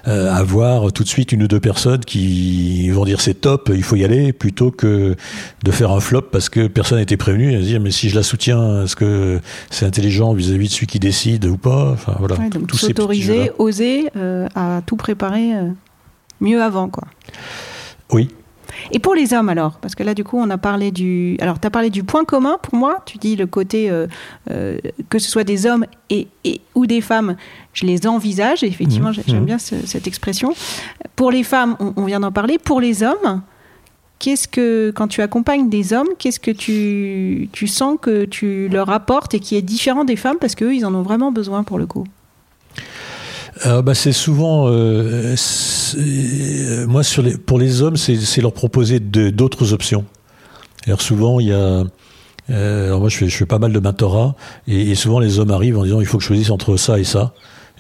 euh, avoir tout de suite une ou deux personnes qui vont dire c'est top, il faut y aller, plutôt que de faire un flop parce que personne été prévenu et de dire mais si je la soutiens, est-ce que c'est intelligent vis-à-vis de celui qui décide ou pas? Enfin voilà.
Ouais, donc s'autoriser, oser à tout préparer mieux avant, quoi.
Oui.
Et pour les hommes alors? Parce que là, du coup, on a parlé du. Alors, tu as parlé du point commun pour moi. Tu dis le côté euh, euh, que ce soit des hommes et, et- ou des femmes, je les envisage. Et effectivement, j'ai- j'aime
Mhm.
bien ce- cette expression. Pour les femmes, on, on vient d'en parler. Pour les hommes, qu'est-ce que, quand tu accompagnes des hommes, qu'est-ce que tu, tu sens que tu leur apportes et qui est différent des femmes parce qu'eux, ils en ont vraiment besoin pour le coup?
Bah, c'est souvent, euh, euh, moi pour les hommes, c'est leur proposer d'autres options. Alors souvent il y a, euh, alors moi je fais, pas mal de mentorat et, souvent les hommes arrivent en disant il faut que je choisisse entre ça et ça.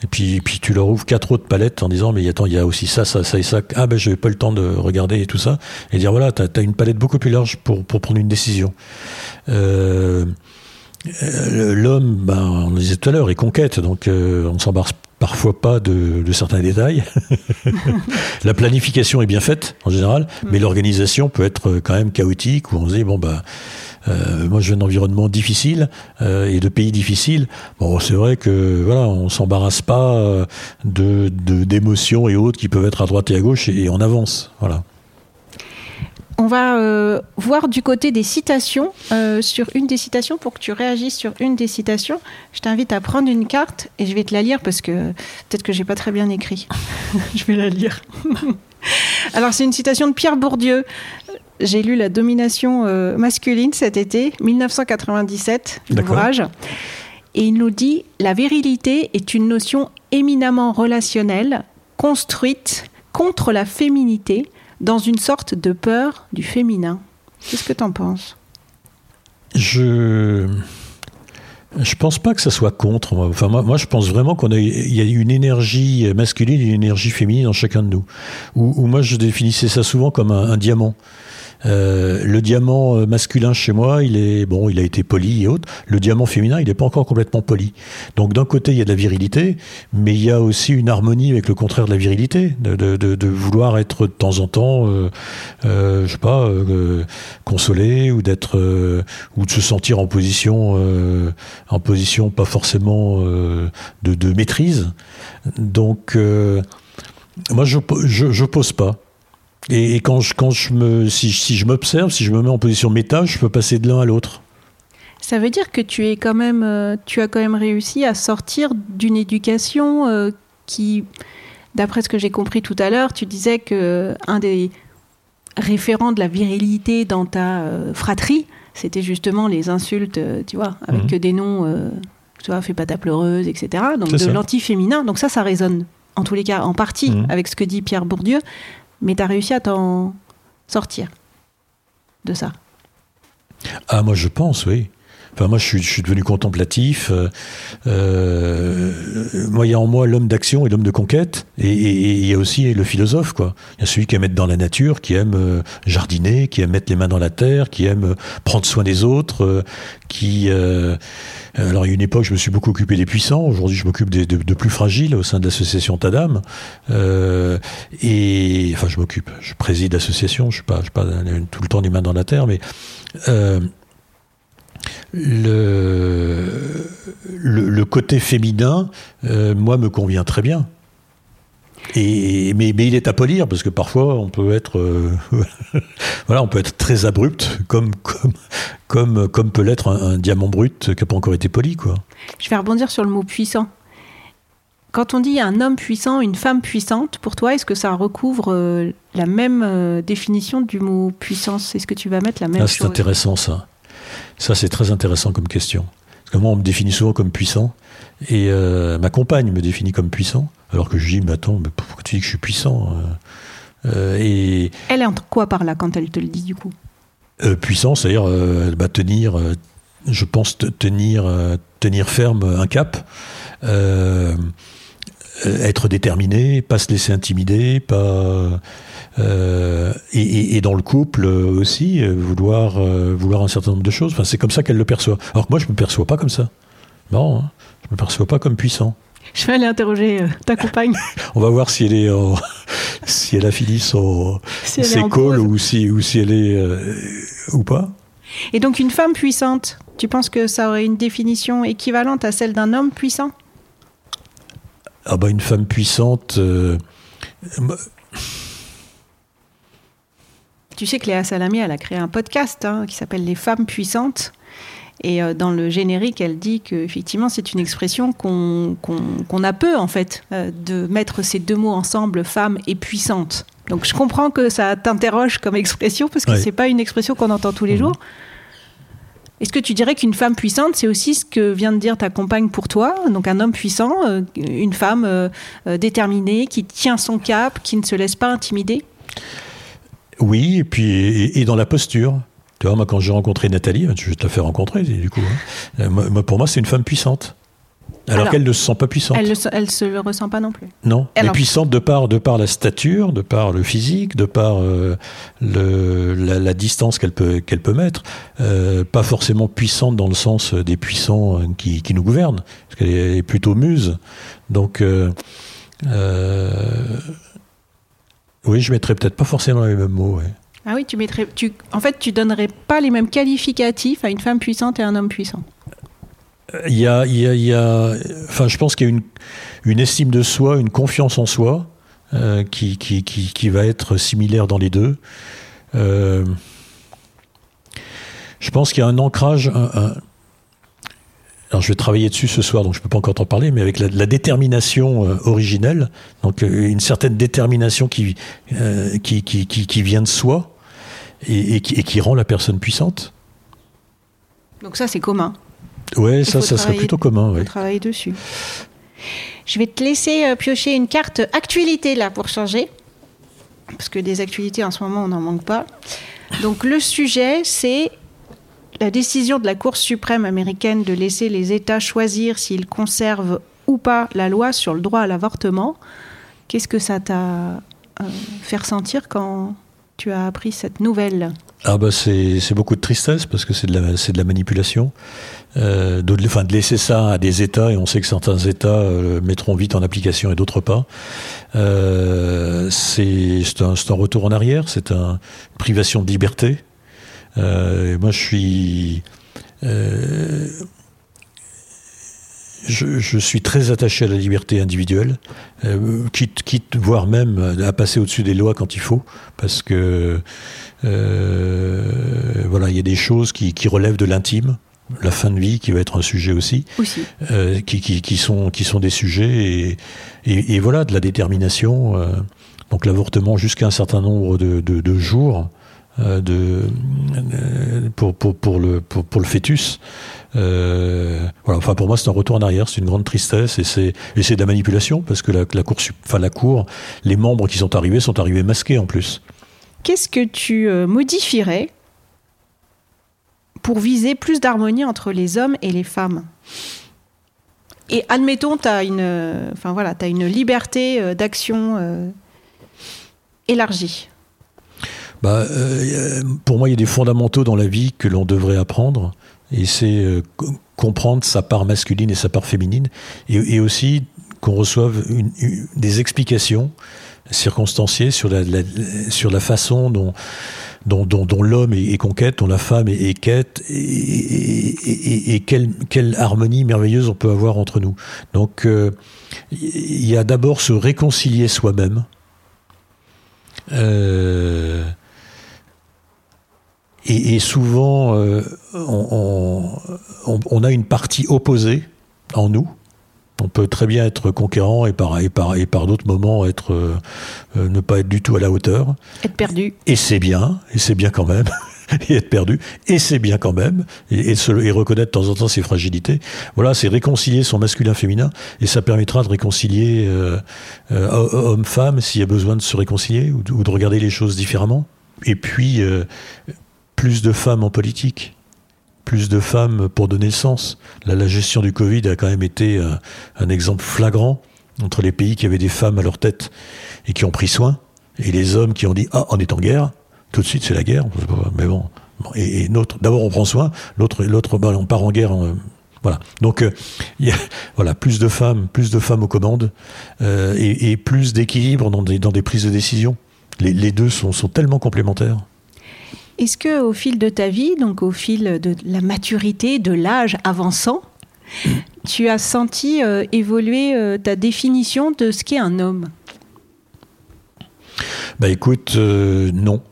Et puis, puis tu leur ouvres quatre autres palettes en disant mais attends il y a aussi ça ça ça et ça ah ben je n'ai pas le temps de regarder et tout ça et dire voilà tu as, une palette beaucoup plus large pour, pour prendre une décision. L'homme, ben, on le disait tout à l'heure, est conquête, donc euh, on s'embarque parfois pas de, de certains détails. la planification est bien faite en général, mais l'organisation peut être euh, quand même chaotique où on se dit bon bah euh, moi je viens d'environnement difficile euh, et de pays difficiles. Bon c'est vrai que voilà on s'embarrasse pas euh, de de- d'émotions et autres qui peuvent être à droite et à gauche et, et on avance. Voilà.
On va euh, voir du côté des citations, euh, sur une des citations, pour que tu réagisses sur une des citations. Je t'invite à prendre une carte et je vais te la lire parce que peut-être que j'ai pas très bien écrit. je vais la lire. Alors c'est une citation de Pierre Bourdieu. J'ai lu La domination euh, masculine cet été, 1997,
D'accord.
l'ouvrage. Et il nous dit La virilité est une notion éminemment relationnelle, construite contre la féminité, dans une sorte de peur du féminin. Qu'est-ce que t'en penses?
Je je pense pas que ça soit contre. Moi. Enfin, moi, je pense vraiment qu'on a, il y a une énergie masculine et une énergie féminine dans chacun de nous. Ou moi, je définissais ça souvent comme un diamant. Euh, le diamant euh, masculin chez moi, il est bon, il a été poli et autres. Le diamant féminin, il n'est pas encore complètement poli. Donc d'un côté, il y a de la virilité, mais il y a aussi une harmonie avec le contraire de la virilité, de, de, de, de vouloir être de temps en temps, euh, euh, je sais pas, euh, consolé ou d'être ou de se sentir en position, en position pas forcément de, maîtrise. Donc moi, je je, je pose pas. Et, et quand je, quand je me, si, si je m'observe, si je me mets en position méta, je peux passer de l'un à l'autre.
Ça veut dire que tu es quand même, euh, tu as quand même réussi à sortir d'une éducation euh, qui, d'après ce que j'ai compris tout à l'heure, tu disais que un des référents de la virilité dans ta euh, fratrie, c'était justement les insultes, euh, tu vois, avec
Mhm.
que des noms, euh, tu vois, fais pas ta pleureuse, etc. Donc de l'anti-féminin. Donc ça, ça résonne en tous les cas en partie
Mhm.
avec ce que dit Pierre Bourdieu, mais tu as réussi à t'en sortir de ça.
Ah, moi, je pense, oui. Enfin, moi, je suis, je suis devenu contemplatif. euh, euh, moi, il y a en moi l'homme d'action et l'homme de conquête. Et, il y a aussi le philosophe, quoi. Il y a celui qui aime être dans la nature, qui aime euh, jardiner, qui aime mettre les mains dans la terre, qui aime euh, prendre soin des autres, qui... euh, alors, il y a une époque, je me suis beaucoup occupé des puissants. Aujourd'hui, je m'occupe de, de plus fragiles au sein de l'association Tadam. Euh, et enfin, je m'occupe. Je préside l'association. Je suis pas, je suis pas tout le temps les mains dans la terre, mais euh, le, le, le côté féminin, euh, moi, me convient très bien. Et, mais, mais il est à polir parce que parfois on peut être, euh, voilà, on peut être très abrupt, comme comme comme comme peut l'être un, un diamant brut qui n'a pas encore été poli, quoi.
Je vais rebondir sur le mot puissant. Quand on dit un homme puissant, une femme puissante, pour toi, est-ce que ça recouvre euh, la même euh, définition du mot puissance? Est-ce que tu vas mettre la même
Ah, c'est intéressant ça. Ça c'est très intéressant comme question. Parce que moi on me définit souvent comme puissant et euh, ma compagne me définit comme puissant, alors que je dis mais attends, mais pourquoi tu dis que je suis puissant Euh, euh, Et
Elle est entre quoi par là quand elle te le dit du coup?
Euh, puissant, c'est-à-dire bah, tenir, je pense te- tenir, tenir ferme un cap, être déterminé, pas se laisser intimider, pas euh, et, dans le couple euh, aussi euh, vouloir vouloir un certain nombre de choses. Enfin, c'est comme ça qu'elle le perçoit. Alors que moi, je me perçois pas comme ça. Non, hein. je me perçois pas comme puissant.
Je vais aller interroger euh, ta compagne.
On va voir si elle est en- si elle a fini son
si
ses calls ou si ou si elle est euh, ou pas.
Et donc une femme puissante, tu penses que ça aurait une définition équivalente à celle d'un homme puissant?
Ah bah une femme puissante. euh,
Tu sais que Léa Salami, elle a créé un podcast hein, qui s'appelle Les femmes puissantes. Et euh, dans le générique, elle dit que effectivement, c'est une expression qu'on a peu en fait euh, de mettre ces deux mots ensemble, femme et puissante. Donc je comprends que ça t'interroge comme expression parce que
Ouais.
c'est pas une expression qu'on entend tous les
Mhm.
jours. Est-ce que tu dirais qu'une femme puissante, c'est aussi ce que vient de dire ta compagne pour toi? Donc un homme puissant, euh, une femme déterminée, qui tient son cap, qui ne se laisse pas intimider?
Oui, et puis et, et dans la posture. Tu vois, moi quand j'ai rencontré Nathalie, je te la faire rencontrer du coup. hein. Euh, moi- pour moi, c'est une femme puissante. Alors,
Alors,
qu'elle ne se sent pas puissante.
Elle ne se le ressent pas non plus.
Non, mais
Alors-
puissante de par, de par la stature, de par le physique, de par euh, le, la, la distance qu'elle peut, qu'elle peut mettre. Euh, pas forcément puissante dans le sens des puissants qui, qui nous gouvernent, parce qu'elle est plutôt muse. Donc, euh, oui, je mettrais peut-être pas forcément les mêmes mots. ouais.
Ah oui, tu mettrais. Tu, en fait, tu donnerais pas les mêmes qualificatifs à une femme puissante et à un homme puissant.
Il y a, il y a, il y a- enfin, je pense qu'il y a une, une estime de soi, une confiance en soi euh, qui, qui, qui, qui va être similaire dans les deux. Euh, je pense qu'il y a un ancrage. un- un- alors, je vais travailler dessus ce soir, donc je ne peux pas encore t'en parler, mais avec la, la détermination euh, originelle, donc euh, une certaine détermination qui, euh, qui, qui, qui, qui vient de soi et, et qui, et qui rend la personne puissante.
Donc ça, c'est commun.
Ouais, ça, ça serait plutôt commun. Ouais.
va travailler dessus. Je vais te laisser piocher une carte actualité là pour changer. Parce que des actualités en ce moment, on n'en manque pas. Donc le sujet, c'est la décision de la Cour suprême américaine de laisser les États choisir s'ils conservent ou pas la loi sur le droit à l'avortement. Qu'est-ce que ça t'a euh, fait ressentir quand tu as appris cette nouvelle?
Ah bah c'est beaucoup de tristesse parce que c'est de la manipulation. Euh, de, enfin, de laisser ça à des États et on sait que certains États euh, mettront vite en application et d'autres pas. C'est un, retour en arrière, c'est un, une privation de liberté. Euh, moi je suis euh, je, je suis très attaché à la liberté individuelle, euh, quitte, quitte, voire même à passer au-dessus des lois quand il faut, parce que voilà, il y a des choses qui, qui relèvent de l'intime, la fin de vie qui va être un sujet aussi,
aussi
euh, qui, qui, qui, sont, qui sont des sujets et, et, et voilà de la détermination. euh, donc l'avortement jusqu'à un certain nombre de, de, de jours de, euh, pour, pour, pour, le, pour, pour le fœtus. Euh, enfin pour moi c'est un retour en arrière, c'est une grande tristesse et c'est et c'est de la manipulation parce que la, cour, enfin la cour, les membres qui sont arrivés sont arrivés masqués en plus.
Qu'est-ce que tu euh, modifierais pour viser plus d'harmonie entre les hommes et les femmes? Et admettons, tu as une, euh, enfin voilà, as une liberté euh, d'action euh, élargie.
Bah, euh, pour moi, il y a des fondamentaux dans la vie que l'on devrait apprendre, et c'est euh, co- comprendre sa part masculine et sa part féminine, et, aussi qu'on reçoive une- une- des explications circonstanciées sur la, sur la façon dont, dont, dont- dont l'homme est, conquête, dont la femme est, quête, et, et- et- et quelle, quelle harmonie merveilleuse on peut avoir entre nous. Donc, euh, il y a d'abord se réconcilier soi-même. Euh, et, et souvent, euh, on, on- on a une partie opposée en nous. On peut très bien être conquérant et par, et par, et par d'autres moments être, euh, euh, ne pas être du tout à la hauteur.
Être perdu.
Et c'est bien, et c'est bien quand même, et être perdu, et c'est bien quand même, et, et, se- et reconnaître de temps en temps ses fragilités. Voilà, c'est réconcilier son masculin-féminin, et ça permettra de réconcilier euh, euh, homme-femme s'il y a besoin de se réconcilier, ou de, ou de regarder les choses différemment. Et puis, euh, plus de femmes en politique, plus de femmes pour donner le sens. La gestion du Covid a quand même été euh, un exemple flagrant entre les pays qui avaient des femmes à leur tête et qui ont pris soin, et les hommes qui ont dit ah on est en guerre, tout de suite c'est la guerre. Mais bon, et, d'abord on prend soin, l'autre, l'autre, bah, on part en guerre. voilà. Donc, euh, plus de femmes, plus de femmes aux commandes euh, et, plus d'équilibre dans des, prises de décision. Les, deux sont tellement complémentaires.
Est-ce que au fil de ta vie, donc au fil de la maturité, de l'âge avançant, tu as senti euh, évoluer euh, ta définition de ce qu'est un homme?
Bah écoute, euh, non.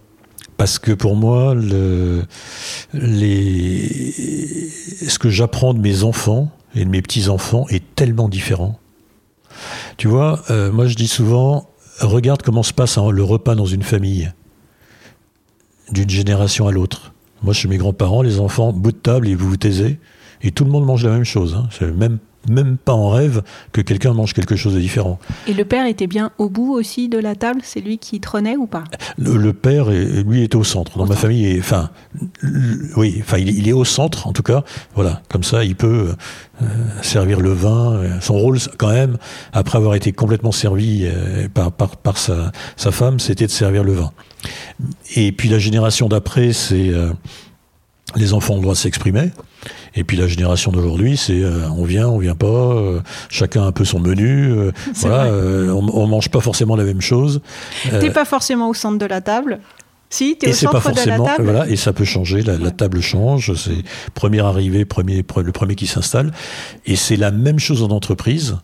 Parce que pour moi, ce que j'apprends de mes enfants et de mes petits-enfants est tellement différent. Tu vois, moi je dis souvent, regarde comment se passe le repas dans une famille d'une génération à l'autre. Moi, chez mes grands-parents, les enfants, bout de table, et vous vous taisez, et tout le monde mange la même chose. Hein. C'est même même pas en rêve que quelqu'un mange quelque chose de différent.
Et le père était bien au bout aussi de la table? C'est lui qui trônait ou pas?
Le, père, lui, était au centre. Dans ma famille, enfin, oui, enfin, il, est au centre, en tout cas. Voilà, comme ça, il peut euh, servir le vin. Son rôle, quand même, après avoir été complètement servi euh, par, par, par sa, sa, femme, c'était de servir le vin. Et puis la génération d'après, c'est euh, les enfants ont le droit de s'exprimer. Et puis la génération d'aujourd'hui, c'est euh, on vient, on vient pas, euh, chacun a un peu son menu. voilà, on, on, mange pas forcément la même chose.
T'es pas forcément au centre de la table. Si,
es au centre pas forcément, de la table. Voilà, et ça peut changer. La, la table change. C'est premier arrivé, premier, le premier qui s'installe. Et c'est la même chose en entreprise.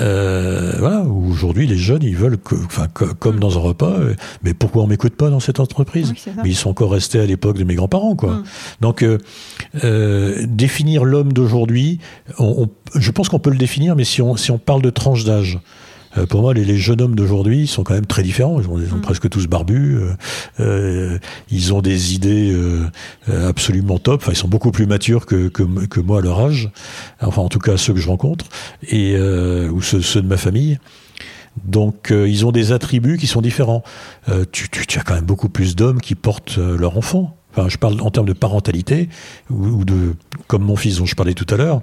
Euh, voilà, aujourd'hui les jeunes ils veulent, que, enfin, comme dans un repas, euh, mais pourquoi on m'écoute pas dans cette entreprise Mais ils sont encore restés à l'époque de mes grands-parents, quoi. Mm. Donc euh, euh, définir l'homme d'aujourd'hui, je pense qu'on peut le définir, mais si on si on parle de tranche d'âge. Euh, pour moi, les, les jeunes hommes d'aujourd'hui sont quand même très différents. Ils, ont, ils mm. presque tous barbus. Euh, euh, ils ont des idées absolument top. Enfin, ils sont beaucoup plus matures que, que, que, moi à leur âge. Enfin, en tout cas, ceux que je rencontre et ou ceux, ceux de ma famille. Donc, euh, ils ont des attributs qui sont différents. Euh, tu, tu, tu, as quand même beaucoup plus d'hommes qui portent euh, leur enfant. Enfin, je parle en termes de parentalité ou, ou, de, comme mon fils dont je parlais tout à l'heure,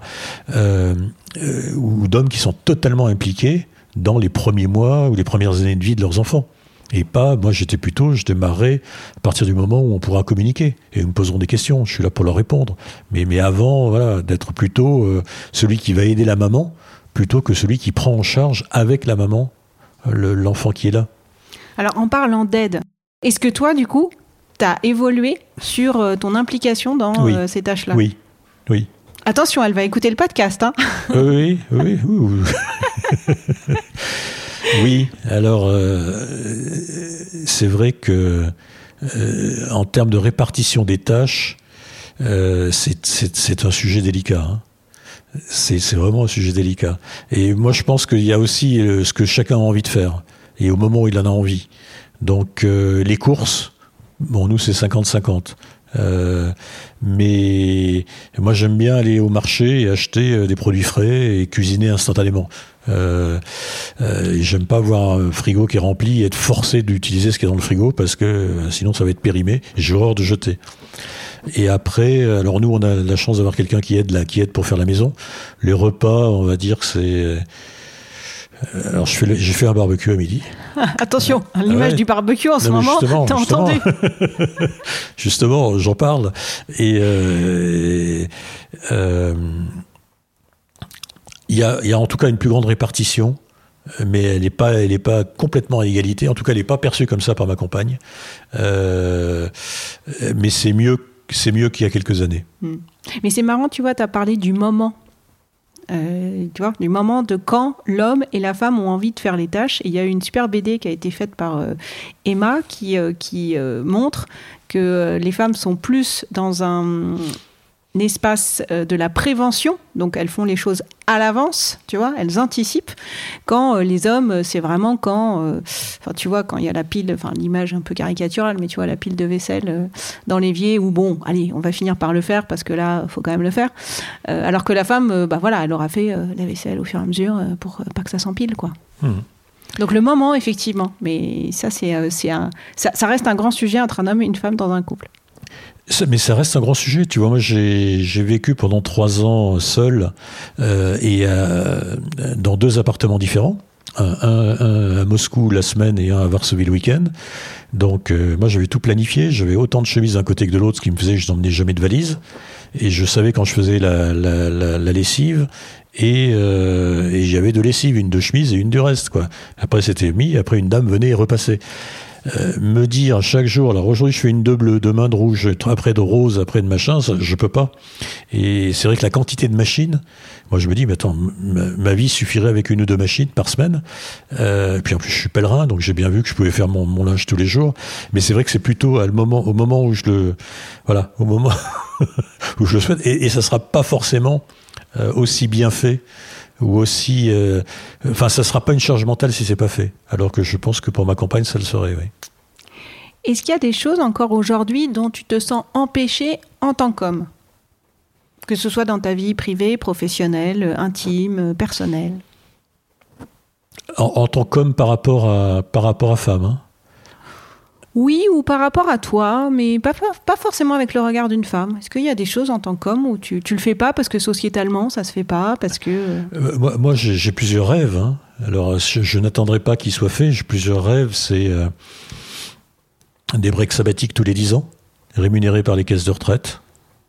ou d'hommes qui sont totalement impliqués dans les premiers mois ou les premières années de vie de leurs enfants. Et pas, moi j'étais plutôt, je démarrais à partir du moment où on pourra communiquer et ils me poseront des questions, je suis là pour leur répondre. Mais, mais avant, voilà, d'être plutôt euh, celui qui va aider la maman plutôt que celui qui prend en charge avec la maman l'enfant qui est là.
Alors en parlant d'aide, est-ce que toi du coup, tu as évolué sur euh, ton implication dans
oui.
euh, ces tâches-là?
Oui, oui.
Attention, elle va écouter le podcast. Hein
oui, oui, oui. oui, alors euh, c'est vrai que euh, en termes de répartition des tâches, euh, c'est un sujet délicat. Hein. C'est vraiment un sujet délicat. Et moi, je pense qu'il y a aussi ce que chacun a envie de faire, et au moment où il en a envie. Donc, les courses, bon, nous, c'est 50-50. Euh, mais moi j'aime bien aller au marché et acheter euh, des produits frais et cuisiner instantanément. Euh, euh, j'aime pas voir un frigo qui est rempli et être forcé d'utiliser ce qui est dans le frigo parce que euh, sinon ça va être périmé. J'ai horreur de jeter. Et après, alors nous on a la chance d'avoir quelqu'un qui aide là, qui aide pour faire la maison. Les repas, on va dire que c'est alors j'ai fait un barbecue à midi.
Attention, à l'image ouais. du barbecue en ce moment, t'as entendu
Justement, j'en parle. Et euh, euh, il y, a, y, a, en tout cas une plus grande répartition, mais elle n'est pas, elle est pas complètement à égalité. En tout cas, elle n'est pas perçue comme ça par ma compagne. Euh, mais c'est mieux, c'est mieux qu'il y a quelques années.
Hmm. Mais c'est marrant, tu vois, tu as parlé du moment euh, tu vois, du moment de quand l'homme et la femme ont envie de faire les tâches. Il y a une super BD qui a été faite par euh, Emma qui, euh, qui euh, montre que les femmes sont plus dans un espace euh, de la prévention, donc elles font les choses à l'avance, tu vois, elles anticipent. Quand euh, les hommes, euh, c'est vraiment quand, euh, enfin tu vois, quand il y a la pile, enfin l'image un peu caricaturale, mais tu vois la pile de vaisselle euh, dans l'évier où bon, allez, on va finir par le faire parce que là, faut quand même le faire. Alors que la femme, bah voilà, elle aura fait la vaisselle au fur et à mesure pour pas que ça s'empile, quoi. Mmh. Donc le moment, effectivement, mais ça, c'est, c'est un, ça, ça reste un grand sujet entre un homme et une femme dans un couple.
Mais ça reste un grand sujet. Tu vois, moi, j'ai vécu pendant trois ans seul euh, et euh, dans deux appartements différents. un, un- un à Moscou la semaine et un à Varsovie le week-end. Donc euh, moi j'avais tout planifié, j'avais autant de chemises d'un côté que de l'autre, ce qui me faisait que je n'emmenais jamais de valise. Et je savais quand je faisais la, la, la, la lessive, et, euh, et j'avais deux lessives, une de chemise et une du reste. Quoi. Après c'était mis, après une dame venait et repassait. Euh, me dire chaque jour, alors aujourd'hui je fais une de bleu, demain de rouge, après de rose, après de machin, je peux pas. Et c'est vrai que la quantité de machines, moi je me dis, mais attends, ma, ma vie suffirait avec une ou deux machines par semaine. Euh, puis en plus je suis pèlerin, donc j'ai bien vu que je pouvais faire mon, mon linge tous les jours. Mais c'est vrai que c'est plutôt à le moment, au moment où je le, voilà, au moment où je le souhaite. Et, et ça sera pas forcément euh, aussi bien fait ou aussi, euh, enfin ça sera pas une charge mentale si c'est pas fait. Alors que je pense que pour ma compagne ça le serait, oui.
Est-ce qu'il y a des choses encore aujourd'hui dont tu te sens empêché en tant qu'homme? Que ce soit dans ta vie privée, professionnelle, intime, personnelle?
En, en tant qu'homme par rapport à par rapport à femme. Hein.
Oui, ou par rapport à toi, mais pas, forcément avec le regard d'une femme. Est-ce qu'il y a des choses en tant qu'homme où tu, tu le fais pas parce que sociétalement ça se fait pas, parce que...
Euh, moi, moi j'ai plusieurs rêves. hein. Alors, je, je n'attendrai pas qu'ils soient faits. J'ai plusieurs rêves. C'est euh, des breaks sabbatiques tous les 10 ans, rémunérés par les caisses de retraite.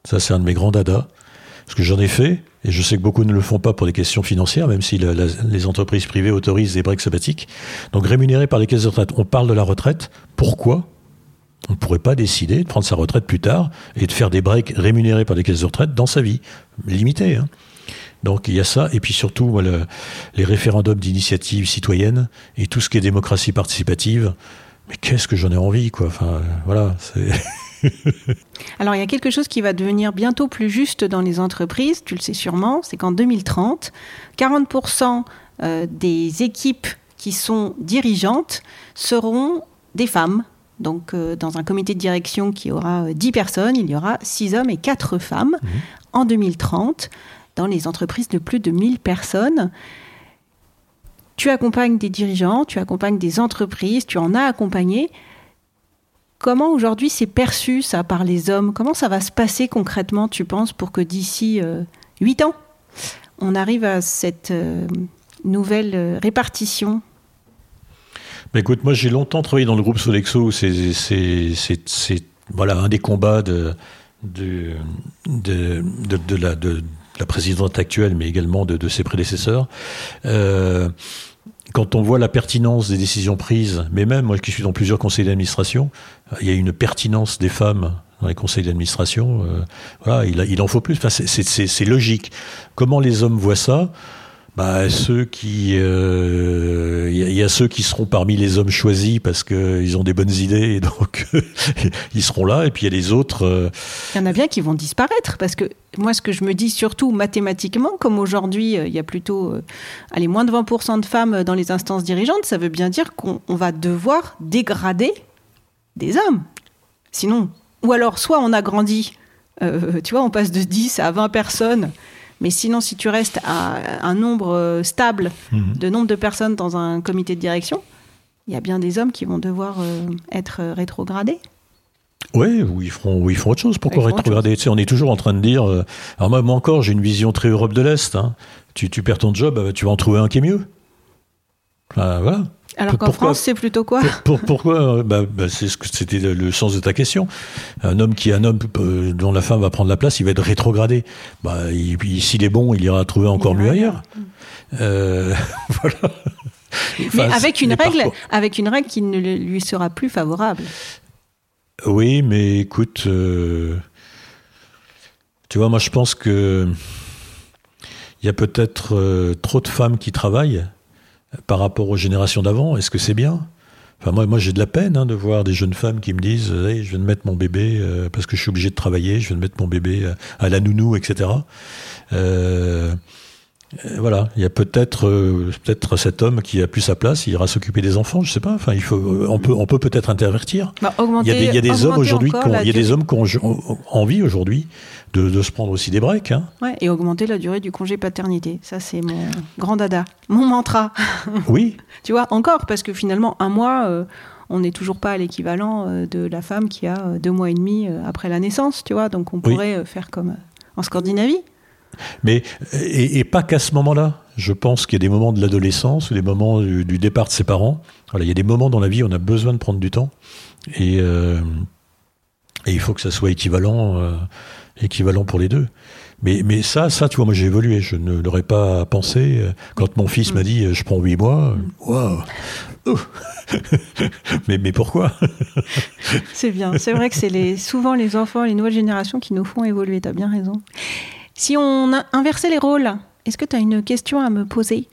Ça, c'est un de mes grands dadas. Parce que j'en ai fait, et je sais que beaucoup ne le font pas pour des questions financières, même si les entreprises privées autorisent des breaks sabbatiques. Donc, rémunérés par les caisses de retraite. On parle de la retraite. Pourquoi? On ne pourrait pas décider de prendre sa retraite plus tard et de faire des breaks rémunérés par les caisses de retraite dans sa vie Limité, hein. Donc il y a ça, et puis surtout les référendums d'initiative citoyenne et tout ce qui est démocratie participative. Mais qu'est-ce que j'en ai envie, quoi. Enfin, voilà. c'est-
Alors il y a quelque chose qui va devenir bientôt plus juste dans les entreprises, tu le sais sûrement, c'est qu'en 2030, 40% euh, des équipes qui sont dirigeantes seront des femmes. Donc euh, dans un comité de direction qui aura euh, 10 personnes, il y aura 6 hommes et 4 femmes en 2030 dans les entreprises de plus de 1000 personnes. Tu accompagnes des dirigeants, tu accompagnes des entreprises, tu en as accompagné. Comment aujourd'hui c'est perçu ça par les hommes? Comment ça va se passer concrètement, tu penses, pour que d'ici euh, 8 ans, on arrive à cette euh, nouvelle euh, répartition?
Mais écoute, moi j'ai longtemps travaillé dans le groupe Sodexo. C'est, voilà, un des combats de, la, de la présidente actuelle, mais également de, de ses prédécesseurs. Euh, quand on voit la pertinence des décisions prises, mais même moi qui suis dans plusieurs conseils d'administration, il y a une pertinence des femmes dans les conseils d'administration. euh, voilà, il, en faut plus. C'est logique. Comment les hommes voient ça? Bah, ceux qui, euh, il il y a ceux qui seront parmi les hommes choisis parce qu'ils ont des bonnes idées et donc ils seront là. Et puis il y a les autres. euh,
Il y en a bien qui vont disparaître parce que moi, ce que je me dis surtout mathématiquement, comme aujourd'hui, euh, il y a plutôt euh, allez, moins de 20% de femmes dans les instances dirigeantes, ça veut bien dire qu'on on va devoir dégrader des hommes. Sinon, ou alors, soit on a grandi, euh, tu vois, on passe de 10 à 20 personnes, mais sinon, si tu restes à un nombre euh, stable
Mhm.
de nombre de personnes dans un comité de direction, il y a bien des hommes qui vont devoir euh, être euh, rétrogradés.
Ouais, ou ils feront, ou ils font autre chose. Pourquoi rétrograder? Tu sais, on est toujours en train de dire. euh, alors moi, moi encore, j'ai une vision très Europe de l'Est. hein. Tu, tu perds ton job, bah, tu vas en trouver un qui est mieux. Enfin, voilà.
Alors qu'en France, c'est plutôt quoi
Pour- pour- pourquoi euh, bah, bah, C'est ce que c'était le, le sens de ta question. Un homme qui est un homme euh, dont la femme va prendre la place, il va être rétrogradé. Bah, s'il est bon, il ira trouver encore mieux ailleurs. Euh, voilà.
Mais avec une règle, avec une règle qui ne lui sera plus favorable.
Oui, mais écoute, euh, tu vois, moi je pense que il y a peut-être trop de femmes qui travaillent par rapport aux générations d'avant. Est-ce que c'est bien? Enfin, moi, moi j'ai de la peine hein, de voir des jeunes femmes qui me disent Hey, Je viens de mettre mon bébé euh, parce que je suis obligé de travailler, je viens de mettre mon bébé à la nounou, etc. Euh, euh, voilà, il y a peut-être euh, peut-être cet homme qui a plus sa place, il ira s'occuper des enfants, je sais pas. Enfin, il faut, euh, on peut, on peut peut-être intervertir.
Bah,
Il y a des, il y a des hommes
augmenter
aujourd'hui, il y a des hommes qui ont envie aujourd'hui de, de se prendre aussi des breaks. Hein.
Ouais, et augmenter la durée du congé paternité. Ça, c'est mon grand dada, mon mantra.
Oui,
tu vois, encore, parce que finalement, un mois, euh, on n'est toujours pas à l'équivalent euh, de la femme qui a euh, deux mois et demi après la naissance, tu vois. Donc, on pourrait faire comme en Scandinavie.
Mais et, et pas qu'à ce moment-là. Je pense qu'il y a des moments de l'adolescence ou des moments du, du départ de ses parents. Voilà, il y a des moments dans la vie où on a besoin de prendre du temps et, et il faut que ça soit équivalent, euh, équivalent pour les deux. Mais, mais ça, ça, tu vois, moi j'ai évolué. Je ne l'aurais pas pensé. Euh, Quand mon fils m'a dit, euh, je prends huit mois, waouh! Oh. mais, mais pourquoi?
C'est bien. C'est vrai que c'est les, souvent les enfants, les nouvelles générations qui nous font évoluer. Tu as bien raison. Si on a inversait les rôles, est-ce que tu as une question à me poser?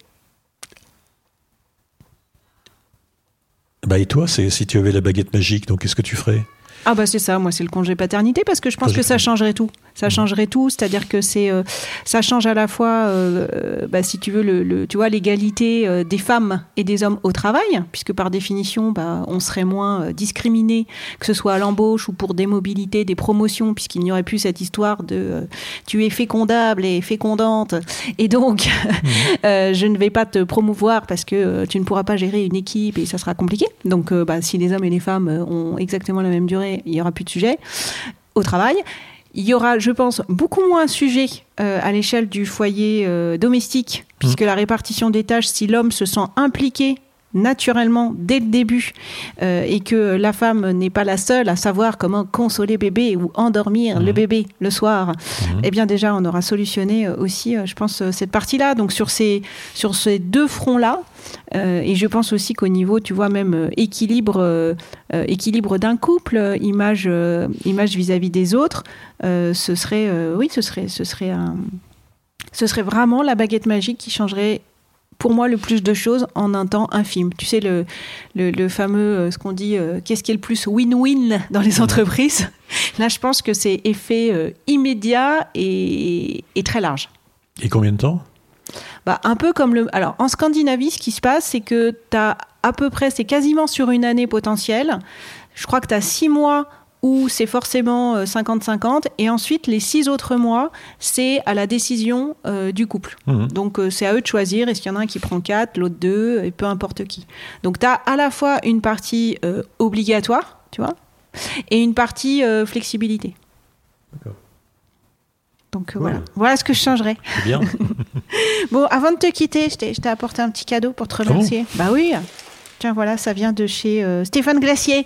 Bah et toi, c'est si tu avais la baguette magique, donc qu'est-ce que tu ferais?
Ah bah c'est ça, moi c'est le congé paternité parce que je pense
Congé
que ça changerait tout. Ça changerait tout, c'est-à-dire que c'est, euh, ça change à la fois, euh, bah, si tu veux, tu vois, l'égalité euh, des femmes et des hommes au travail, puisque par définition, bah, on serait moins discriminé, que ce soit à l'embauche ou pour des mobilités, des promotions, puisqu'il n'y aurait plus cette histoire de tu es fécondable et fécondante, et donc je ne vais pas te promouvoir parce que tu ne pourras pas gérer une équipe et ça sera compliqué. Donc, bah, si les hommes et les femmes ont exactement la même durée, il n'y aura plus de sujet au travail. Il y aura, je pense, beaucoup moins de sujets euh, à l'échelle du foyer euh, domestique, puisque la répartition des tâches, si l'homme se sent impliqué naturellement dès le début euh, et que la femme n'est pas la seule à savoir comment consoler bébé ou endormir le bébé le soir, eh bien déjà on aura solutionné euh, aussi, euh, je pense, cette partie-là. Donc sur ces, sur ces deux fronts-là, euh, et je pense aussi qu'au niveau, tu vois, même euh, équilibre, euh, équilibre d'un couple, image, image vis-à-vis des autres, ce serait, oui, ce serait, ce serait un, ce serait vraiment la baguette magique qui changerait pour moi le plus de choses en un temps infime. Tu sais, le, le, le fameux, euh, ce qu'on dit, euh, qu'est-ce qui est le plus win-win dans les entreprises Là, je pense que c'est effet euh, immédiat et, et très large.
Et combien de temps?
Bah, un peu comme le. Alors, en Scandinavie, ce qui se passe, c'est que tu as à peu près, c'est quasiment sur une année potentielle. Je crois que tu as six mois où c'est forcément euh, 50-50. Et ensuite, les six autres mois, c'est à la décision euh, du couple.
Mhm.
Donc, euh, c'est à eux de choisir. Est-ce qu'il y en a un qui prend quatre, l'autre deux, et peu importe qui. Donc, tu as à la fois une partie euh, obligatoire, tu vois, et une partie euh, flexibilité.
D'accord.
Donc, euh, voilà. Voilà ce que je changerais.
Bien.
Bon, avant de te quitter, je t'ai je t'ai apporté un petit cadeau pour te
Ah
remercier. bah oui. Tiens, voilà, ça vient de chez euh, Stéphane Glacier.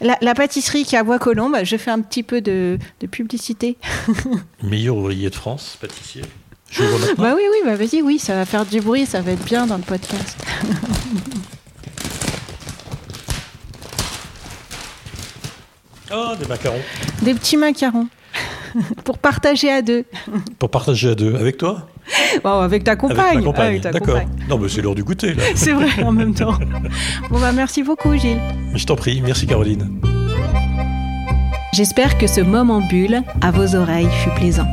La, la pâtisserie qui est à Bois-Colombes, je fais un petit peu de, de publicité.
Meilleur ouvrier de France, pâtissier. Je.
Bah oui, oui, bah vas-y, oui, ça va faire du bruit, ça va être bien dans le podcast.
Oh, des macarons.
Des petits macarons pour partager à deux.
Pour partager à deux. Avec toi?
Bon, avec ta
Avec
compagne.
ma compagne.
Avec ta
D'accord.
compagne.
Non, mais c'est l'heure du goûter, là.
C'est vrai, en même temps. Bon, bah merci beaucoup, Gilles.
Je t'en prie. Merci, Caroline.
J'espère que ce moment bulle à vos oreilles fut plaisant.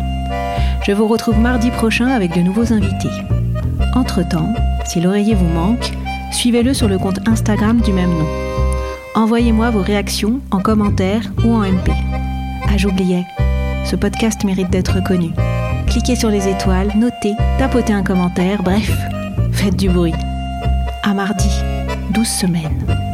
Je vous retrouve mardi prochain avec de nouveaux invités. Entre-temps, si l'oreiller vous manque, suivez-le sur le compte Instagram du même nom. Envoyez-moi vos réactions en commentaire ou en MP. Ah, j'oubliais, ce podcast mérite d'être connu. Cliquez sur les étoiles, notez, tapotez un commentaire, bref, faites du bruit. À mardi, 12 semaines.